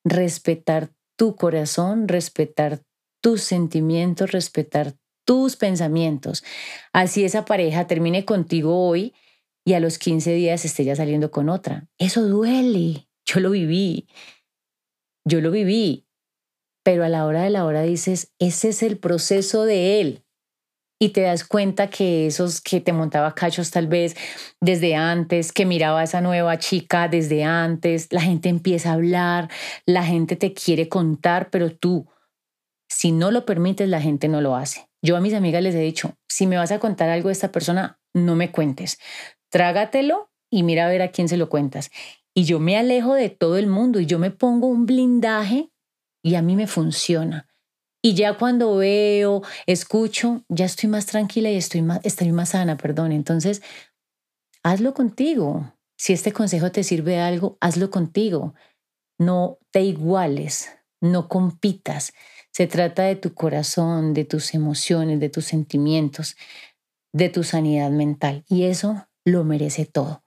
respetar tu corazón, respetar tus sentimientos, respetar tus pensamientos. Así esa pareja termine contigo hoy y a los 15 días esté ya saliendo con otra. Eso duele. Yo lo viví. Yo lo viví. Pero a la hora de la hora dices, ese es el proceso de él y te das cuenta que esos que te montaba cachos tal vez desde antes, que miraba a esa nueva chica desde antes, la gente empieza a hablar, la gente te quiere contar, pero tú, si no lo permites, la gente no lo hace. Yo a mis amigas les he dicho, si me vas a contar algo de esta persona, no me cuentes, trágatelo y mira a ver a quién se lo cuentas. Y yo me alejo de todo el mundo y yo me pongo un blindaje y a mí me funciona. Y ya cuando veo, escucho, ya estoy más tranquila y estoy más, estoy más sana, perdón. Entonces, hazlo contigo. Si este consejo te sirve de algo, hazlo contigo. No te iguales, no compitas. Se trata de tu corazón, de tus emociones, de tus sentimientos, de tu sanidad mental. Y eso lo merece todo.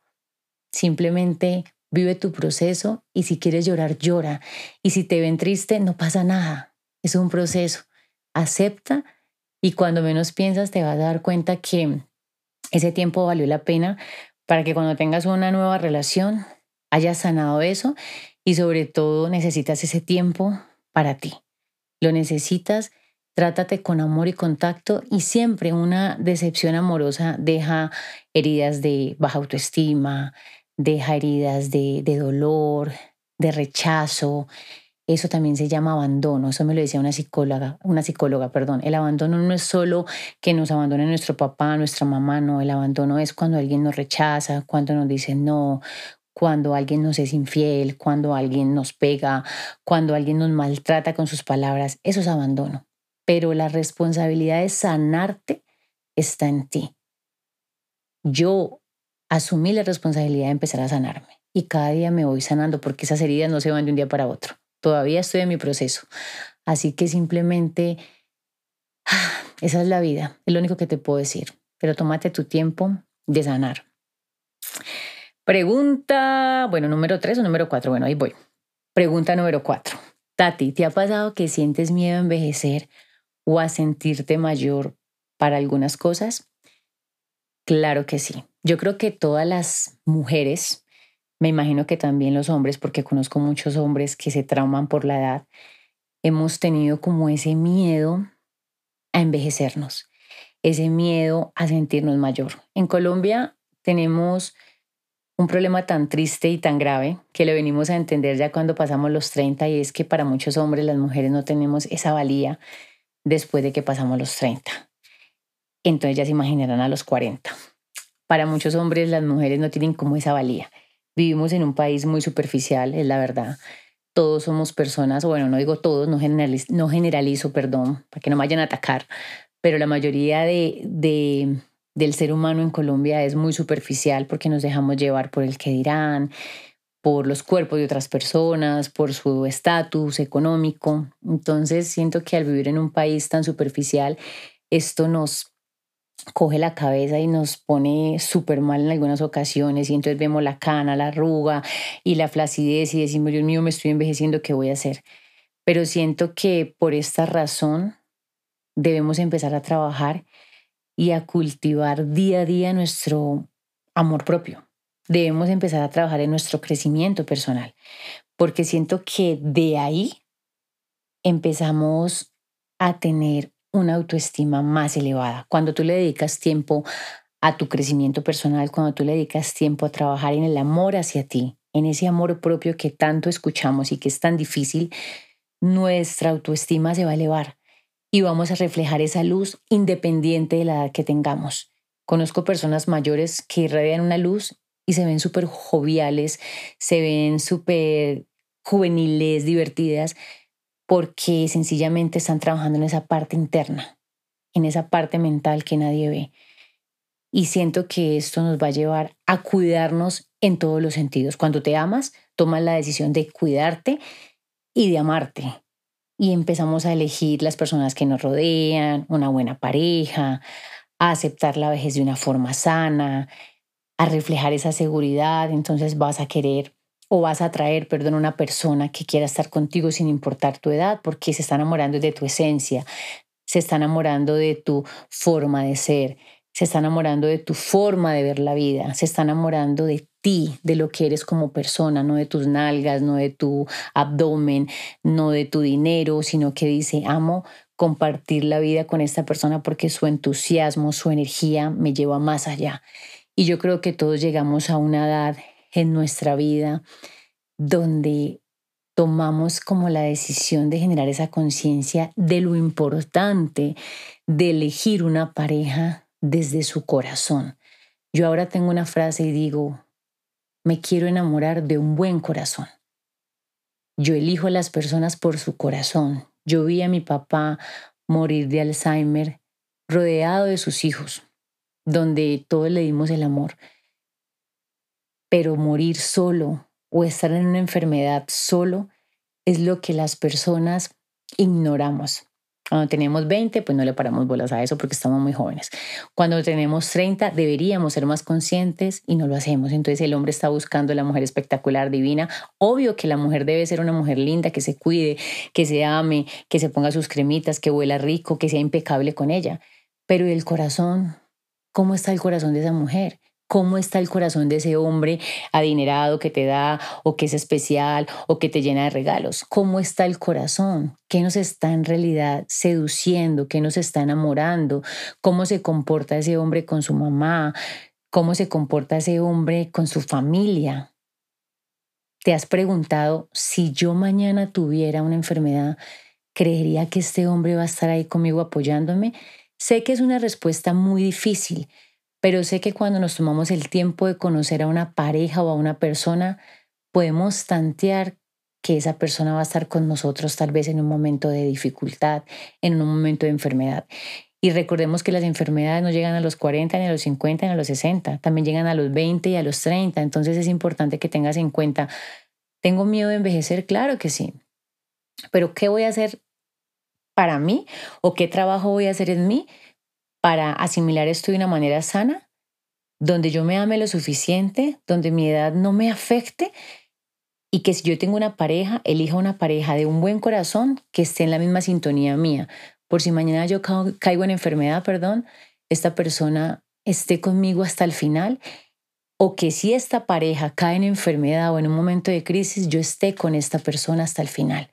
Simplemente vive tu proceso y si quieres llorar, llora. Y si te ven triste, no pasa nada es un proceso. Acepta y cuando menos piensas te vas a dar cuenta que ese tiempo valió la pena para que cuando tengas una nueva relación hayas sanado eso y sobre todo necesitas ese tiempo para ti. Lo necesitas, trátate con amor y contacto y siempre una decepción amorosa deja heridas de baja autoestima, deja heridas de, de dolor, de rechazo, eso también se llama abandono. Eso me lo decía una psicóloga, una psicóloga, perdón. El abandono no es solo que nos abandone nuestro papá, nuestra mamá, no. El abandono es cuando alguien nos rechaza, cuando nos dice no, cuando alguien nos es infiel, cuando alguien nos pega, cuando alguien nos maltrata con sus palabras. Eso es abandono. Pero la responsabilidad de sanarte está en ti. yo asumí la responsabilidad de empezar a sanarme y cada día me voy sanando porque esas heridas no se van de un día para otro. Todavía estoy en mi proceso. Así que simplemente, esa es la vida, es lo único que te puedo decir. Pero tómate tu tiempo de sanar. Pregunta, bueno, número tres o número cuatro, bueno, ahí voy. Pregunta número cuatro. Tati, ¿te ha pasado que sientes miedo a envejecer o a sentirte mayor para algunas cosas? Claro que sí. Yo creo que todas las mujeres, me imagino que también los hombres, porque conozco muchos hombres que se trauman por la edad, hemos tenido como ese miedo a envejecernos, ese miedo a sentirnos mayor. En Colombia tenemos un problema tan triste y tan grave que lo venimos a entender ya cuando pasamos los 30 y es que para muchos hombres las mujeres no tenemos esa valía después de que pasamos los 30 entonces ya se imaginarán a los 40. Para muchos hombres las mujeres no tienen como esa valía. Vivimos en un país muy superficial, es la verdad. Todos somos personas, bueno, no digo todos, no generalizo, perdón, para que no me vayan a atacar, pero la mayoría de, del ser humano en Colombia es muy superficial porque nos dejamos llevar por el que dirán, por los cuerpos de otras personas, por su estatus económico. Entonces siento que al vivir en un país tan superficial, esto nos coge la cabeza y nos pone súper mal en algunas ocasiones y entonces vemos la cana, la arruga y la flacidez y decimos, Dios mío, me estoy envejeciendo, ¿qué voy a hacer? Pero siento que por esta razón debemos empezar a trabajar y a cultivar día a día nuestro amor propio. Debemos empezar a trabajar en nuestro crecimiento personal, porque siento que de ahí empezamos a tener una autoestima más elevada. Cuando tú le dedicas tiempo a tu crecimiento personal, cuando tú le dedicas tiempo a trabajar en el amor hacia ti, en ese amor propio que tanto escuchamos y que es tan difícil, nuestra autoestima se va a elevar y vamos a reflejar esa luz independiente de la edad que tengamos. Conozco personas mayores que irradian una luz y se ven súper joviales, se ven súper juveniles, divertidas, porque sencillamente están trabajando en esa parte interna, en esa parte mental que nadie ve. Y siento que esto nos va a llevar a cuidarnos en todos los sentidos. Cuando te amas, tomas la decisión de cuidarte y de amarte. Y empezamos a elegir las personas que nos rodean, una buena pareja, a aceptar la vejez de una forma sana, a reflejar esa seguridad. Entonces vas a querer o vas a atraer, perdón, una persona que quiera estar contigo sin importar tu edad, porque se está enamorando de tu esencia, se está enamorando de tu forma de ser, se está enamorando de tu forma de ver la vida, se está enamorando de ti, de lo que eres como persona, no de tus nalgas, no de tu abdomen, no de tu dinero, sino que dice, amo compartir la vida con esta persona porque su entusiasmo, su energía me lleva más allá. Y yo creo que todos llegamos a una edad en nuestra vida donde tomamos como la decisión de generar esa conciencia de lo importante de elegir una pareja desde su corazón. Yo ahora tengo una frase y digo, me quiero enamorar de un buen corazón. Yo elijo a las personas por su corazón. Yo vi a mi papá morir de Alzheimer rodeado de sus hijos, donde todos le dimos el amor pero morir solo o estar en una enfermedad solo es lo que las personas ignoramos. Cuando tenemos 20, pues no le paramos bolas a eso porque estamos muy jóvenes. Cuando tenemos 30, deberíamos ser más conscientes y no lo hacemos. Entonces el hombre está buscando a la mujer espectacular, divina. Obvio que la mujer debe ser una mujer linda, que se cuide, que se ame, que se ponga sus cremitas, que huela rico, que sea impecable con ella. Pero el corazón? ¿Cómo está el corazón de esa mujer? Cómo está el corazón de ese hombre adinerado que te da o que es especial o que te llena de regalos. ¿Cómo está el corazón? ¿Qué nos está en realidad seduciendo? ¿Qué nos está enamorando? ¿Cómo se comporta ese hombre con su mamá? ¿Cómo se comporta ese hombre con su familia? ¿Te has preguntado si yo mañana tuviera una enfermedad, creería que este hombre va a estar ahí conmigo apoyándome? Sé que es una respuesta muy difícil, pero sé que cuando nos tomamos el tiempo de conocer a una pareja o a una persona, podemos tantear que esa persona va a estar con nosotros tal vez en un momento de dificultad, en un momento de enfermedad. Y recordemos que las enfermedades no llegan a los 40, ni a los 50, ni a los 60, también llegan a los 20 y a los 30. Entonces es importante que tengas en cuenta, ¿tengo miedo de envejecer? Claro que sí. Pero ¿qué voy a hacer para mí o qué trabajo voy a hacer en mí para asimilar esto de una manera sana, donde yo me ame lo suficiente, donde mi edad no me afecte y que si yo tengo una pareja, elija una pareja de un buen corazón que esté en la misma sintonía mía, por si mañana yo caigo en enfermedad, perdón, esta persona esté conmigo hasta el final o que si esta pareja cae en enfermedad o en un momento de crisis, yo esté con esta persona hasta el final,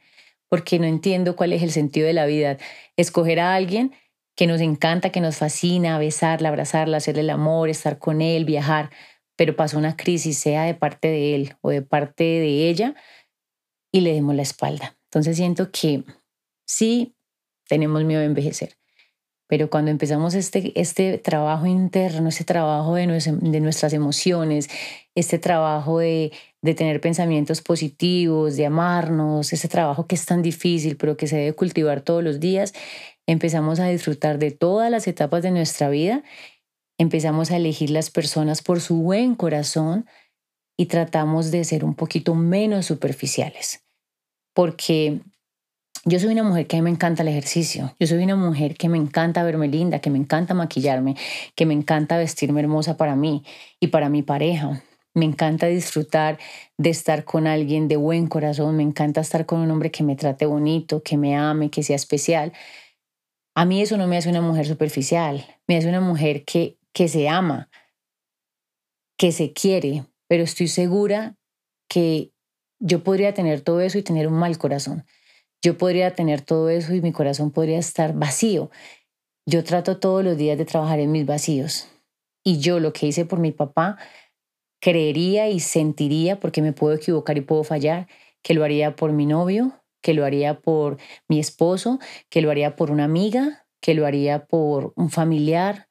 porque no entiendo cuál es el sentido de la vida. Escoger a alguien que nos encanta, que nos fascina, besarla, abrazarla, hacerle el amor, estar con él, viajar, pero pasó una crisis, sea de parte de él o de parte de ella, y le demos la espalda. Entonces siento que sí, tenemos miedo de envejecer. Pero cuando empezamos este, este trabajo interno, este trabajo de, de nuestras emociones, este trabajo de, de tener pensamientos positivos, de amarnos, ese trabajo que es tan difícil, pero que se debe cultivar todos los días, empezamos a disfrutar de todas las etapas de nuestra vida, empezamos a elegir las personas por su buen corazón y tratamos de ser un poquito menos superficiales. Porque yo soy una mujer que a mí me encanta el ejercicio. Yo soy una mujer que me encanta verme linda, que me encanta maquillarme, que me encanta vestirme hermosa para mí y para mi pareja. Me encanta disfrutar de estar con alguien de buen corazón. Me encanta estar con un hombre que me trate bonito, que me ame, que sea especial. A mí eso no me hace una mujer superficial. Me hace una mujer que, que se ama, que se quiere. Pero estoy segura que yo podría tener todo eso y tener un mal corazón. Yo podría tener todo eso y mi corazón podría estar vacío. Yo trato todos los días de trabajar en mis vacíos. Y yo lo que hice por mi papá, creería y sentiría, porque me puedo equivocar y puedo fallar, que lo haría por mi novio, que lo haría por mi esposo, que lo haría por una amiga, que lo haría por un familiar,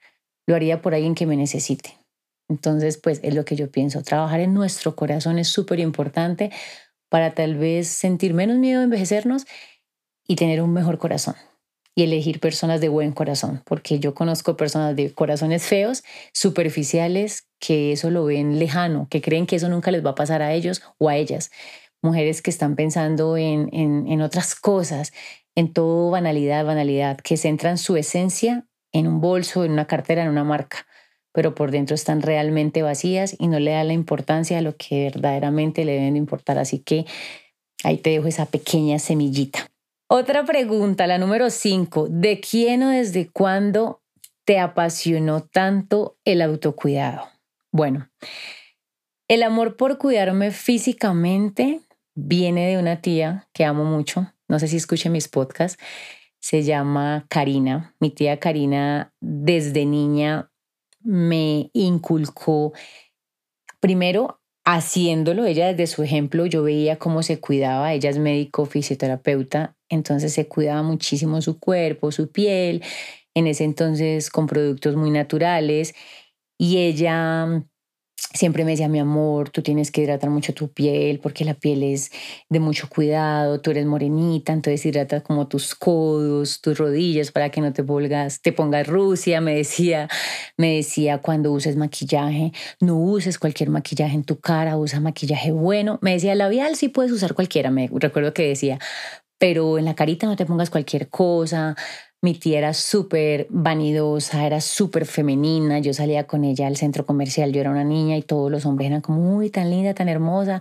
lo haría por alguien que me necesite. Entonces, pues es lo que yo pienso. Trabajar en nuestro corazón es súper importante para tal vez sentir menos miedo de envejecernos y tener un mejor corazón y elegir personas de buen corazón, porque yo conozco personas de corazones feos, superficiales, que eso lo ven lejano, que creen que eso nunca les va a pasar a ellos o a ellas. Mujeres que están pensando en, en, otras cosas, en todo banalidad, banalidad, que centran su esencia en un bolso, en una cartera, en una marca pero por dentro están realmente vacías y no le da la importancia a lo que verdaderamente le deben importar. Así que ahí te dejo esa pequeña semillita. Otra pregunta, la número cinco. ¿De quién o desde cuándo te apasionó tanto el autocuidado? Bueno, el amor por cuidarme físicamente viene de una tía que amo mucho. No sé si escuche mis podcasts. Se llama Karina. Mi tía Karina desde niña me inculcó, primero haciéndolo, ella desde su ejemplo, yo veía cómo se cuidaba, ella es médico fisioterapeuta, entonces se cuidaba muchísimo su cuerpo, su piel, en ese entonces con productos muy naturales y ella siempre me decía, mi amor, tú tienes que hidratar mucho tu piel porque la piel es de mucho cuidado, tú eres morenita, entonces hidrata como tus codos, tus rodillas para que no te pongas, te pongas Rusia, me decía, me decía cuando uses maquillaje, no uses cualquier maquillaje en tu cara, usa maquillaje bueno, me decía, labial sí puedes usar cualquiera, me recuerdo que decía, pero en la carita no te pongas cualquier cosa, mi tía era súper vanidosa, era súper femenina. Yo salía con ella al centro comercial, yo era una niña y todos los hombres eran como, uy, tan linda, tan hermosa.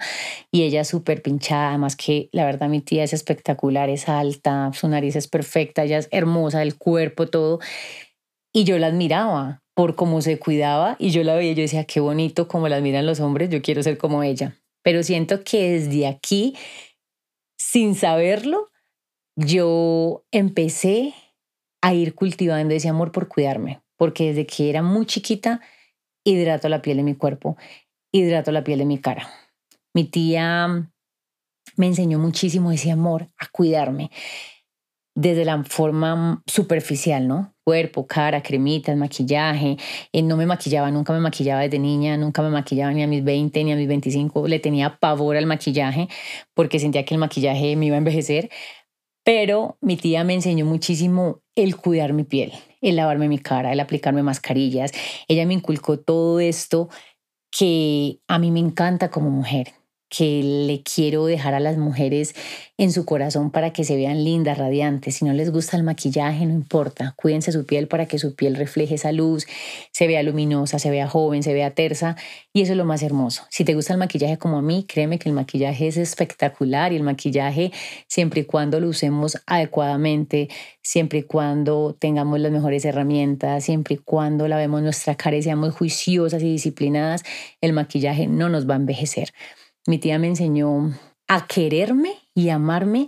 Y ella súper pinchada, además que la verdad mi tía es espectacular, es alta, su nariz es perfecta, ella es hermosa, el cuerpo, todo. Y yo la admiraba por cómo se cuidaba y yo la veía, yo decía, qué bonito como la admiran los hombres, yo quiero ser como ella. Pero siento que desde aquí, sin saberlo, yo empecé a ir cultivando ese amor por cuidarme, porque desde que era muy chiquita hidrato la piel de mi cuerpo, hidrato la piel de mi cara. Mi tía me enseñó muchísimo ese amor a cuidarme desde la forma superficial, ¿no? Cuerpo, cara, cremitas, maquillaje. Eh, no me maquillaba, nunca me maquillaba desde niña, nunca me maquillaba ni a mis 20 ni a mis 25. Le tenía pavor al maquillaje porque sentía que el maquillaje me iba a envejecer. Pero mi tía me enseñó muchísimo el cuidar mi piel, el lavarme mi cara, el aplicarme mascarillas. Ella me inculcó todo esto que a mí me encanta como mujer que le quiero dejar a las mujeres en su corazón para que se vean lindas, radiantes. Si no les gusta el maquillaje, no importa. Cuídense su piel para que su piel refleje esa luz, se vea luminosa, se vea joven, se vea tersa. Y eso es lo más hermoso. Si te gusta el maquillaje como a mí, créeme que el maquillaje es espectacular y el maquillaje, siempre y cuando lo usemos adecuadamente, siempre y cuando tengamos las mejores herramientas, siempre y cuando lavemos nuestra cara y seamos juiciosas y disciplinadas, el maquillaje no nos va a envejecer. Mi tía me enseñó a quererme y amarme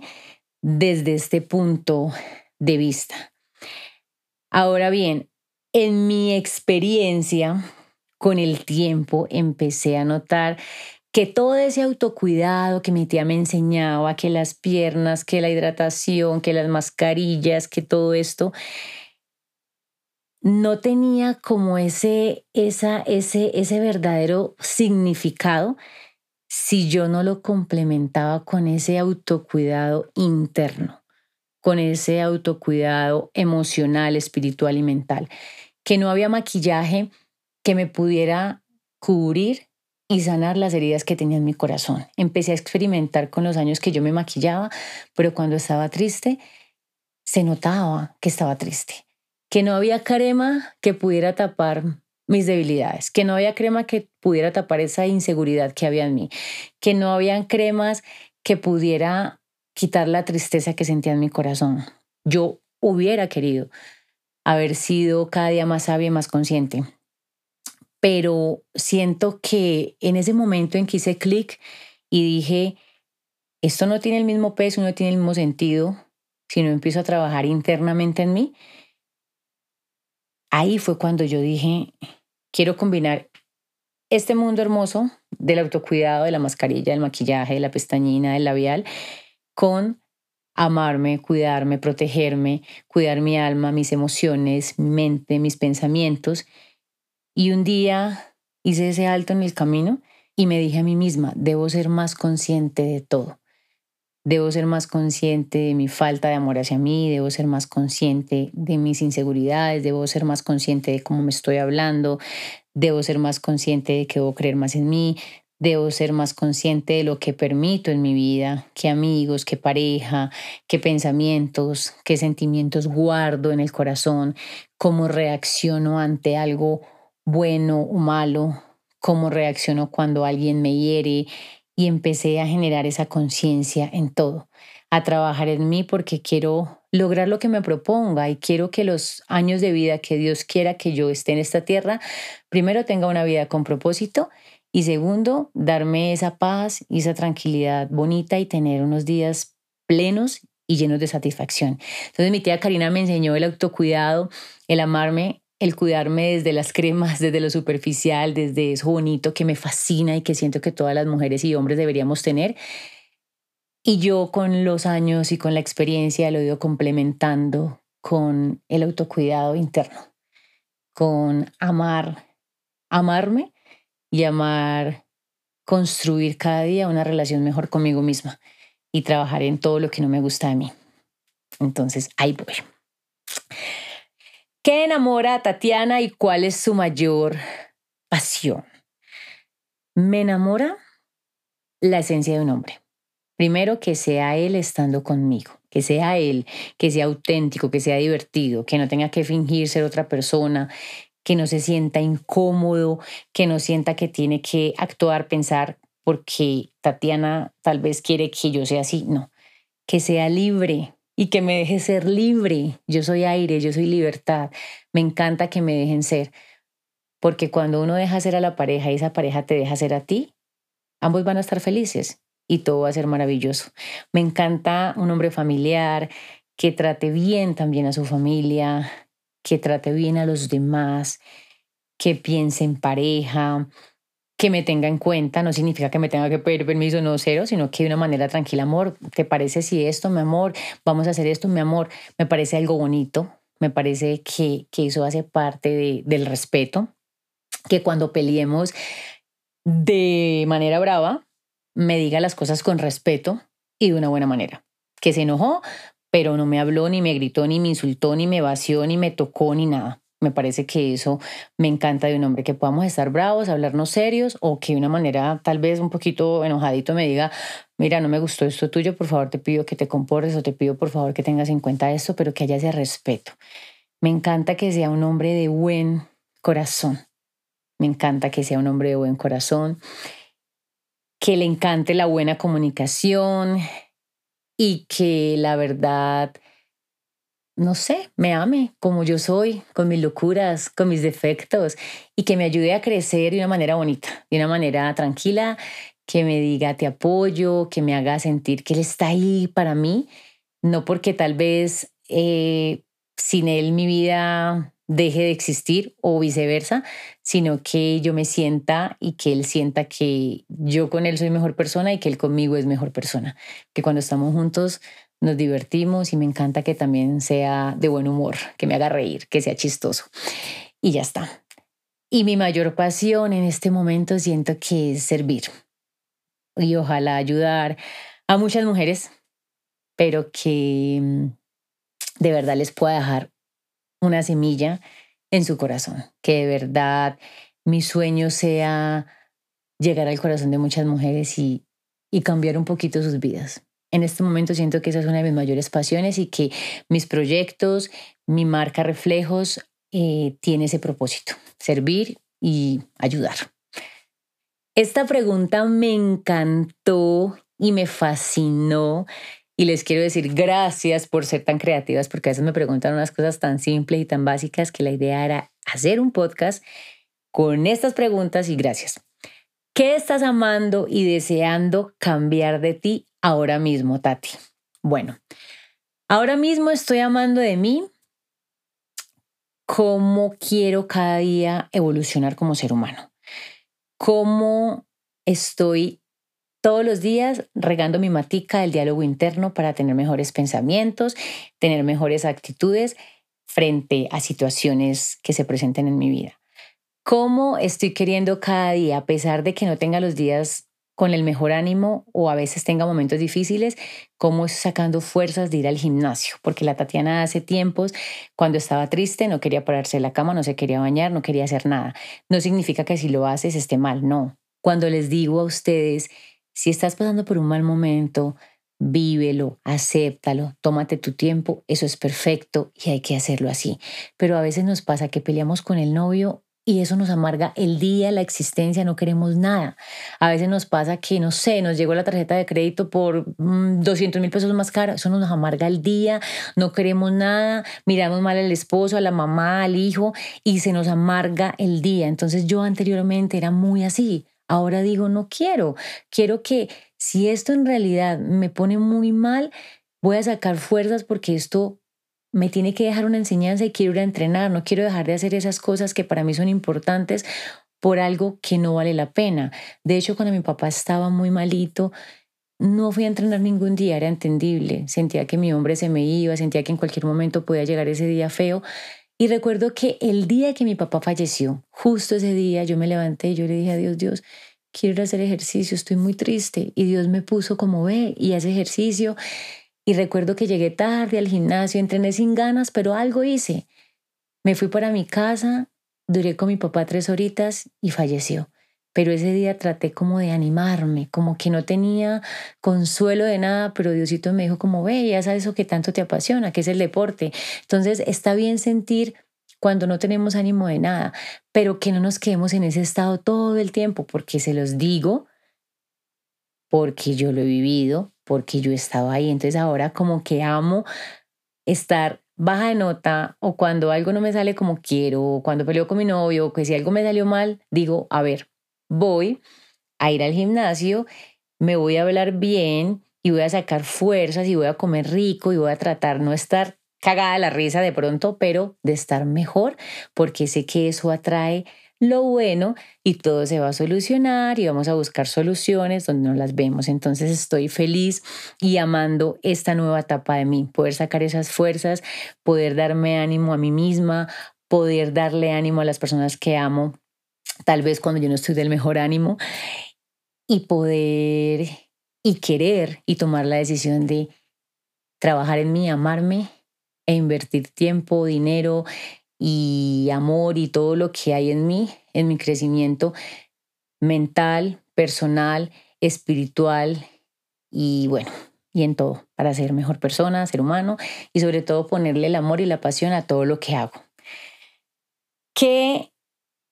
desde este punto de vista. Ahora bien, en mi experiencia con el tiempo empecé a notar que todo ese autocuidado que mi tía me enseñaba, que las piernas, que la hidratación, que las mascarillas, que todo esto, no tenía como ese, esa, ese, ese verdadero significado si yo no lo complementaba con ese autocuidado interno, con ese autocuidado emocional, espiritual y mental, que no había maquillaje que me pudiera cubrir y sanar las heridas que tenía en mi corazón. Empecé a experimentar con los años que yo me maquillaba, pero cuando estaba triste, se notaba que estaba triste, que no había crema que pudiera tapar mis debilidades, que no había crema que pudiera tapar esa inseguridad que había en mí, que no habían cremas que pudiera quitar la tristeza que sentía en mi corazón. Yo hubiera querido haber sido cada día más sabia y más consciente, pero siento que en ese momento en que hice clic y dije, esto no tiene el mismo peso, no tiene el mismo sentido, si no empiezo a trabajar internamente en mí, ahí fue cuando yo dije, quiero combinar este mundo hermoso del autocuidado, de la mascarilla, del maquillaje, de la pestañina, del labial, con amarme, cuidarme, protegerme, cuidar mi alma, mis emociones, mi mente, mis pensamientos. Y un día hice ese alto en el camino y me dije a mí misma, debo ser más consciente de todo. Debo ser más consciente de mi falta de amor hacia mí, debo ser más consciente de mis inseguridades, debo ser más consciente de cómo me estoy hablando, debo ser más consciente de que debo creer más en mí, debo ser más consciente de lo que permito en mi vida, qué amigos, qué pareja, qué pensamientos, qué sentimientos guardo en el corazón, cómo reacciono ante algo bueno o malo, cómo reacciono cuando alguien me hiere, y empecé a generar esa conciencia en todo, a trabajar en mí porque quiero lograr lo que me proponga y quiero que los años de vida que Dios quiera que yo esté en esta tierra, primero tenga una vida con propósito y segundo, darme esa paz y esa tranquilidad bonita y tener unos días plenos y llenos de satisfacción. Entonces mi tía Karina me enseñó el autocuidado, el amarme el cuidarme desde las cremas, desde lo superficial, desde eso bonito que me fascina y que siento que todas las mujeres y hombres deberíamos tener. Y yo con los años y con la experiencia lo he ido complementando con el autocuidado interno, con amar, amarme y amar, construir cada día una relación mejor conmigo misma y trabajar en todo lo que no me gusta de mí. Entonces, ahí voy. ¿Qué enamora a Tatiana y cuál es su mayor pasión? Me enamora la esencia de un hombre. Primero, que sea él estando conmigo, que sea él, que sea auténtico, que sea divertido, que no tenga que fingir ser otra persona, que no se sienta incómodo, que no sienta que tiene que actuar, pensar, porque Tatiana tal vez quiere que yo sea así. No, que sea libre, y que me deje ser libre. Yo soy aire, yo soy libertad. Me encanta que me dejen ser. Porque cuando uno deja ser a la pareja y esa pareja te deja ser a ti, ambos van a estar felices y todo va a ser maravilloso. Me encanta un hombre familiar que trate bien también a su familia, que trate bien a los demás, que piense en pareja, que me tenga en cuenta, no significa que me tenga que pedir permiso, no cero, sino que de una manera tranquila, amor, ¿te parece si esto, mi amor? Vamos a hacer esto, mi amor. Me parece algo bonito, me parece que, que eso hace parte de, del respeto, que cuando peleemos de manera brava, me diga las cosas con respeto y de una buena manera. Que se enojó, pero no me habló, ni me gritó, ni me insultó, ni me vació, ni me tocó, ni nada. Me parece que eso me encanta de un hombre, que podamos estar bravos, hablarnos serios o que de una manera tal vez un poquito enojadito me diga, mira, no me gustó esto tuyo, por favor te pido que te comportes o te pido por favor que tengas en cuenta esto, pero que haya ese respeto. Me encanta que sea un hombre de buen corazón. Me encanta que sea un hombre de buen corazón, que le encante la buena comunicación y que la verdad no sé, me ame como yo soy, con mis locuras, con mis defectos, y que me ayude a crecer de una manera bonita, de una manera tranquila, que me diga te apoyo, que me haga sentir que él está ahí para mí, no porque tal vez eh, sin él mi vida deje de existir o viceversa, sino que yo me sienta y que él sienta que yo con él soy mejor persona y que él conmigo es mejor persona, que cuando estamos juntos nos divertimos y me encanta que también sea de buen humor, que me haga reír, que sea chistoso. Y ya está. Y mi mayor pasión en este momento siento que es servir y ojalá ayudar a muchas mujeres, pero que mm, de verdad les pueda dejar una semilla en su corazón, que de verdad mi sueño sea llegar al corazón de muchas mujeres y, y cambiar un poquito sus vidas en este momento siento que esa es una de mis mayores pasiones y que mis proyectos, mi marca Reflejos, eh, tiene ese propósito, servir y ayudar. Esta pregunta me encantó y me fascinó y les quiero decir gracias por ser tan creativas porque a veces me preguntan unas cosas tan simples y tan básicas que la idea era hacer un podcast con estas preguntas y gracias. ¿Qué estás amando y deseando cambiar de ti ahora mismo, Tati? Bueno, ahora mismo estoy amando de mí cómo quiero cada día evolucionar como ser humano, cómo estoy todos los días regando mi matica del diálogo interno para tener mejores pensamientos, tener mejores actitudes frente a situaciones que se presenten en mi vida. Cómo estoy queriendo cada día, a pesar de que no tenga los días con el mejor ánimo o a veces tenga momentos difíciles, cómo sacando fuerzas de ir al gimnasio, porque la Tatiana hace tiempos, cuando estaba triste, no quería pararse de la cama, no se quería bañar, no quería hacer nada. No significa que si lo haces esté mal, no. Cuando les digo a ustedes, si estás pasando por un mal momento, vívelo, acéptalo, tómate tu tiempo, eso es perfecto y hay que hacerlo así. Pero a veces nos pasa que peleamos con el novio y eso nos amarga el día, la existencia, no queremos nada. A veces nos pasa que, no sé, nos llegó la tarjeta de crédito por 200 mm, mil pesos más cara, eso nos amarga el día, no queremos nada, miramos mal al esposo, a la mamá, al hijo y se nos amarga el día. Entonces yo anteriormente era muy así, ahora digo, no quiero, quiero que si esto en realidad me pone muy mal, voy a sacar fuerzas porque esto me tiene que dejar una enseñanza y quiero ir a entrenar, no quiero dejar de hacer esas cosas que para mí son importantes por algo que no vale la pena. De hecho, cuando mi papá estaba muy malito, no fui a entrenar ningún día, era entendible. Sentía que mi hombre se me iba, sentía que en cualquier momento podía llegar ese día feo. Y recuerdo que el día que mi papá falleció, justo ese día, yo me levanté y yo le dije a Dios, Dios, quiero hacer ejercicio, estoy muy triste. Y Dios me puso como ve y hace ejercicio. Y recuerdo que llegué tarde al gimnasio, entrené sin ganas, pero algo hice. Me fui para mi casa, duré con mi papá tres horitas y falleció. Pero ese día traté como de animarme, como que no tenía consuelo de nada, pero Diosito me dijo como, ve, ya sabes eso que tanto te apasiona, que es el deporte. Entonces está bien sentir cuando no tenemos ánimo de nada, pero que no nos quedemos en ese estado todo el tiempo, porque se los digo, porque yo lo he vivido, porque yo estaba ahí. Entonces ahora como que amo estar baja de nota o cuando algo no me sale como quiero, o cuando peleo con mi novio, o que si algo me salió mal, digo, a ver, voy a ir al gimnasio, me voy a hablar bien y voy a sacar fuerzas y voy a comer rico y voy a tratar no estar cagada la risa de pronto, pero de estar mejor, porque sé que eso atrae lo bueno y todo se va a solucionar y vamos a buscar soluciones donde no las vemos. Entonces estoy feliz y amando esta nueva etapa de mí, poder sacar esas fuerzas, poder darme ánimo a mí misma, poder darle ánimo a las personas que amo, tal vez cuando yo no estoy del mejor ánimo, y poder y querer y tomar la decisión de trabajar en mí, amarme e invertir tiempo, dinero y amor y todo lo que hay en mí, en mi crecimiento mental, personal, espiritual y bueno, y en todo, para ser mejor persona, ser humano y sobre todo ponerle el amor y la pasión a todo lo que hago. ¿Qué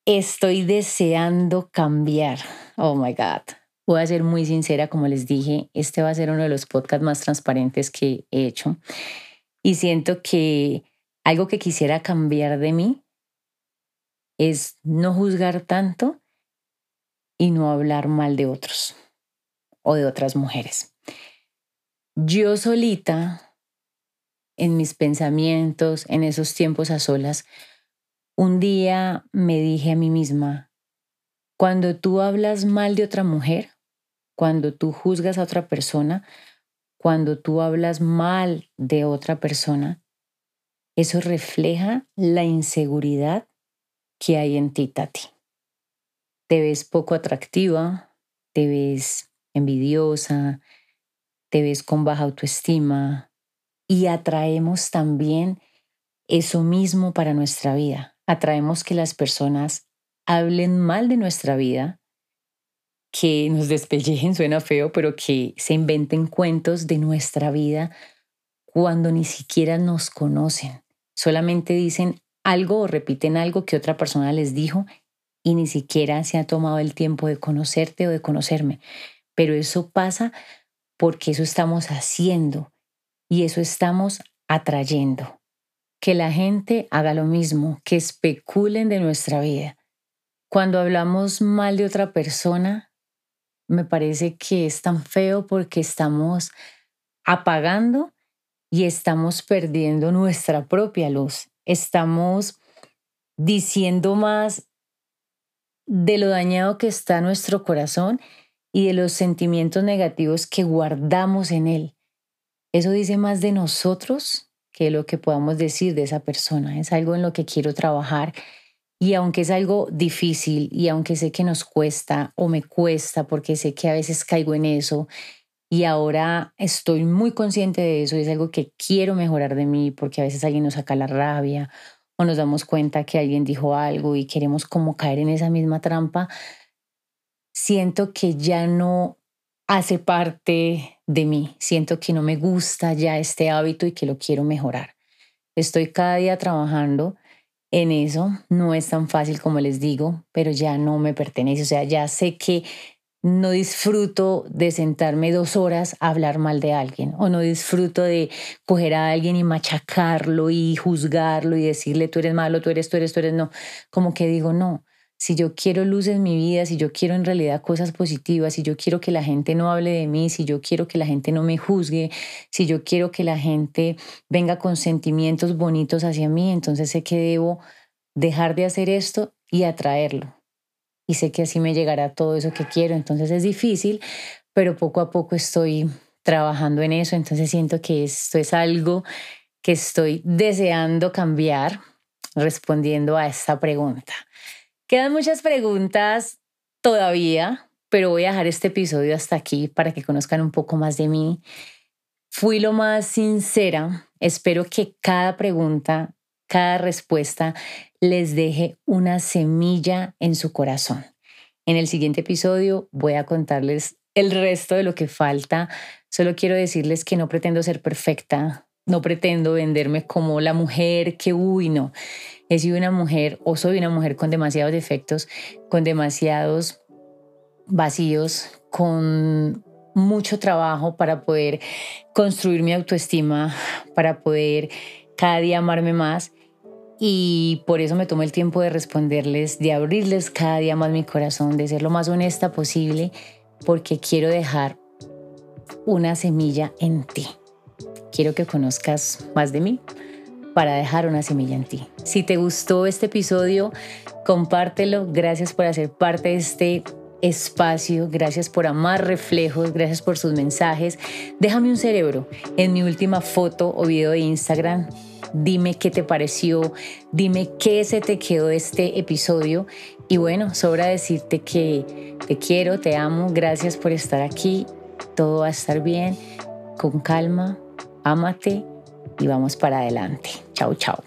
estoy deseando cambiar? Oh my God. Voy a ser muy sincera, como les dije, este va a ser uno de los podcasts más transparentes que he hecho. Y siento que algo que quisiera cambiar de mí es no juzgar tanto y no hablar mal de otros o de otras mujeres. Yo solita, en mis pensamientos, en esos tiempos a solas, un día me dije a mí misma, cuando tú hablas mal de otra mujer, cuando tú juzgas a otra persona, cuando tú hablas mal de otra persona, eso refleja la inseguridad que hay en ti, Tati. Te ves poco atractiva, te ves envidiosa, te ves con baja autoestima y atraemos también eso mismo para nuestra vida. Atraemos que las personas hablen mal de nuestra vida, que nos despellejen, suena feo, pero que se inventen cuentos de nuestra vida cuando ni siquiera nos conocen. Solamente dicen algo o repiten algo que otra persona les dijo y ni siquiera se ha tomado el tiempo de conocerte o de conocerme. Pero eso pasa porque eso estamos haciendo y eso estamos atrayendo. Que la gente haga lo mismo, que especulen de nuestra vida. Cuando hablamos mal de otra persona, me parece que es tan feo porque estamos apagando y estamos perdiendo nuestra propia luz. Estamos diciendo más de lo dañado que está nuestro corazón y de los sentimientos negativos que guardamos en él. Eso dice más de nosotros que lo que podamos decir de esa persona. Es algo en lo que quiero trabajar y aunque es algo difícil y aunque sé que nos cuesta o me cuesta porque sé que a veces caigo en eso y ahora estoy muy consciente de eso, es algo que quiero mejorar de mí porque a veces alguien nos saca la rabia o nos damos cuenta que alguien dijo algo y queremos como caer en esa misma trampa, siento que ya no hace parte de mí, siento que no me gusta ya este hábito y que lo quiero mejorar. Estoy cada día trabajando en eso, no es tan fácil como les digo, pero ya no me pertenece, o sea, ya sé que no disfruto de sentarme dos horas a hablar mal de alguien o no disfruto de coger a alguien y machacarlo y juzgarlo y decirle tú eres malo, tú eres, tú eres, tú eres, no, como que digo, no, si yo quiero luz en mi vida, si yo quiero en realidad cosas positivas, si yo quiero que la gente no hable de mí, si yo quiero que la gente no me juzgue, si yo quiero que la gente venga con sentimientos bonitos hacia mí, entonces sé que debo dejar de hacer esto y atraerlo. Y sé que así me llegará todo eso que quiero. Entonces es difícil, pero poco a poco estoy trabajando en eso. Entonces siento que esto es algo que estoy deseando cambiar respondiendo a esta pregunta. Quedan muchas preguntas todavía, pero voy a dejar este episodio hasta aquí para que conozcan un poco más de mí. Fui lo más sincera. Espero que cada pregunta, cada respuesta les deje una semilla en su corazón. En el siguiente episodio voy a contarles el resto de lo que falta. Solo quiero decirles que no pretendo ser perfecta, no pretendo venderme como la mujer que, uy, no he sido una mujer o soy una mujer con demasiados defectos, con demasiados vacíos, con mucho trabajo para poder construir mi autoestima, para poder cada día amarme más. Y por eso me tomo el tiempo de responderles, de abrirles cada día más mi corazón, de ser lo más honesta posible, porque quiero dejar una semilla en ti. Quiero que conozcas más de mí, para dejar una semilla en ti. Si te gustó este episodio, compártelo. Gracias por hacer parte de este espacio, gracias por amar reflejos, gracias por sus mensajes. Déjame un cerebro en mi última foto o video de Instagram. Dime qué te pareció, dime qué se te quedó de este episodio. Y bueno, sobra decirte que te quiero, te amo, gracias por estar aquí. Todo va a estar bien, con calma, ámate y vamos para adelante. Chao, chao.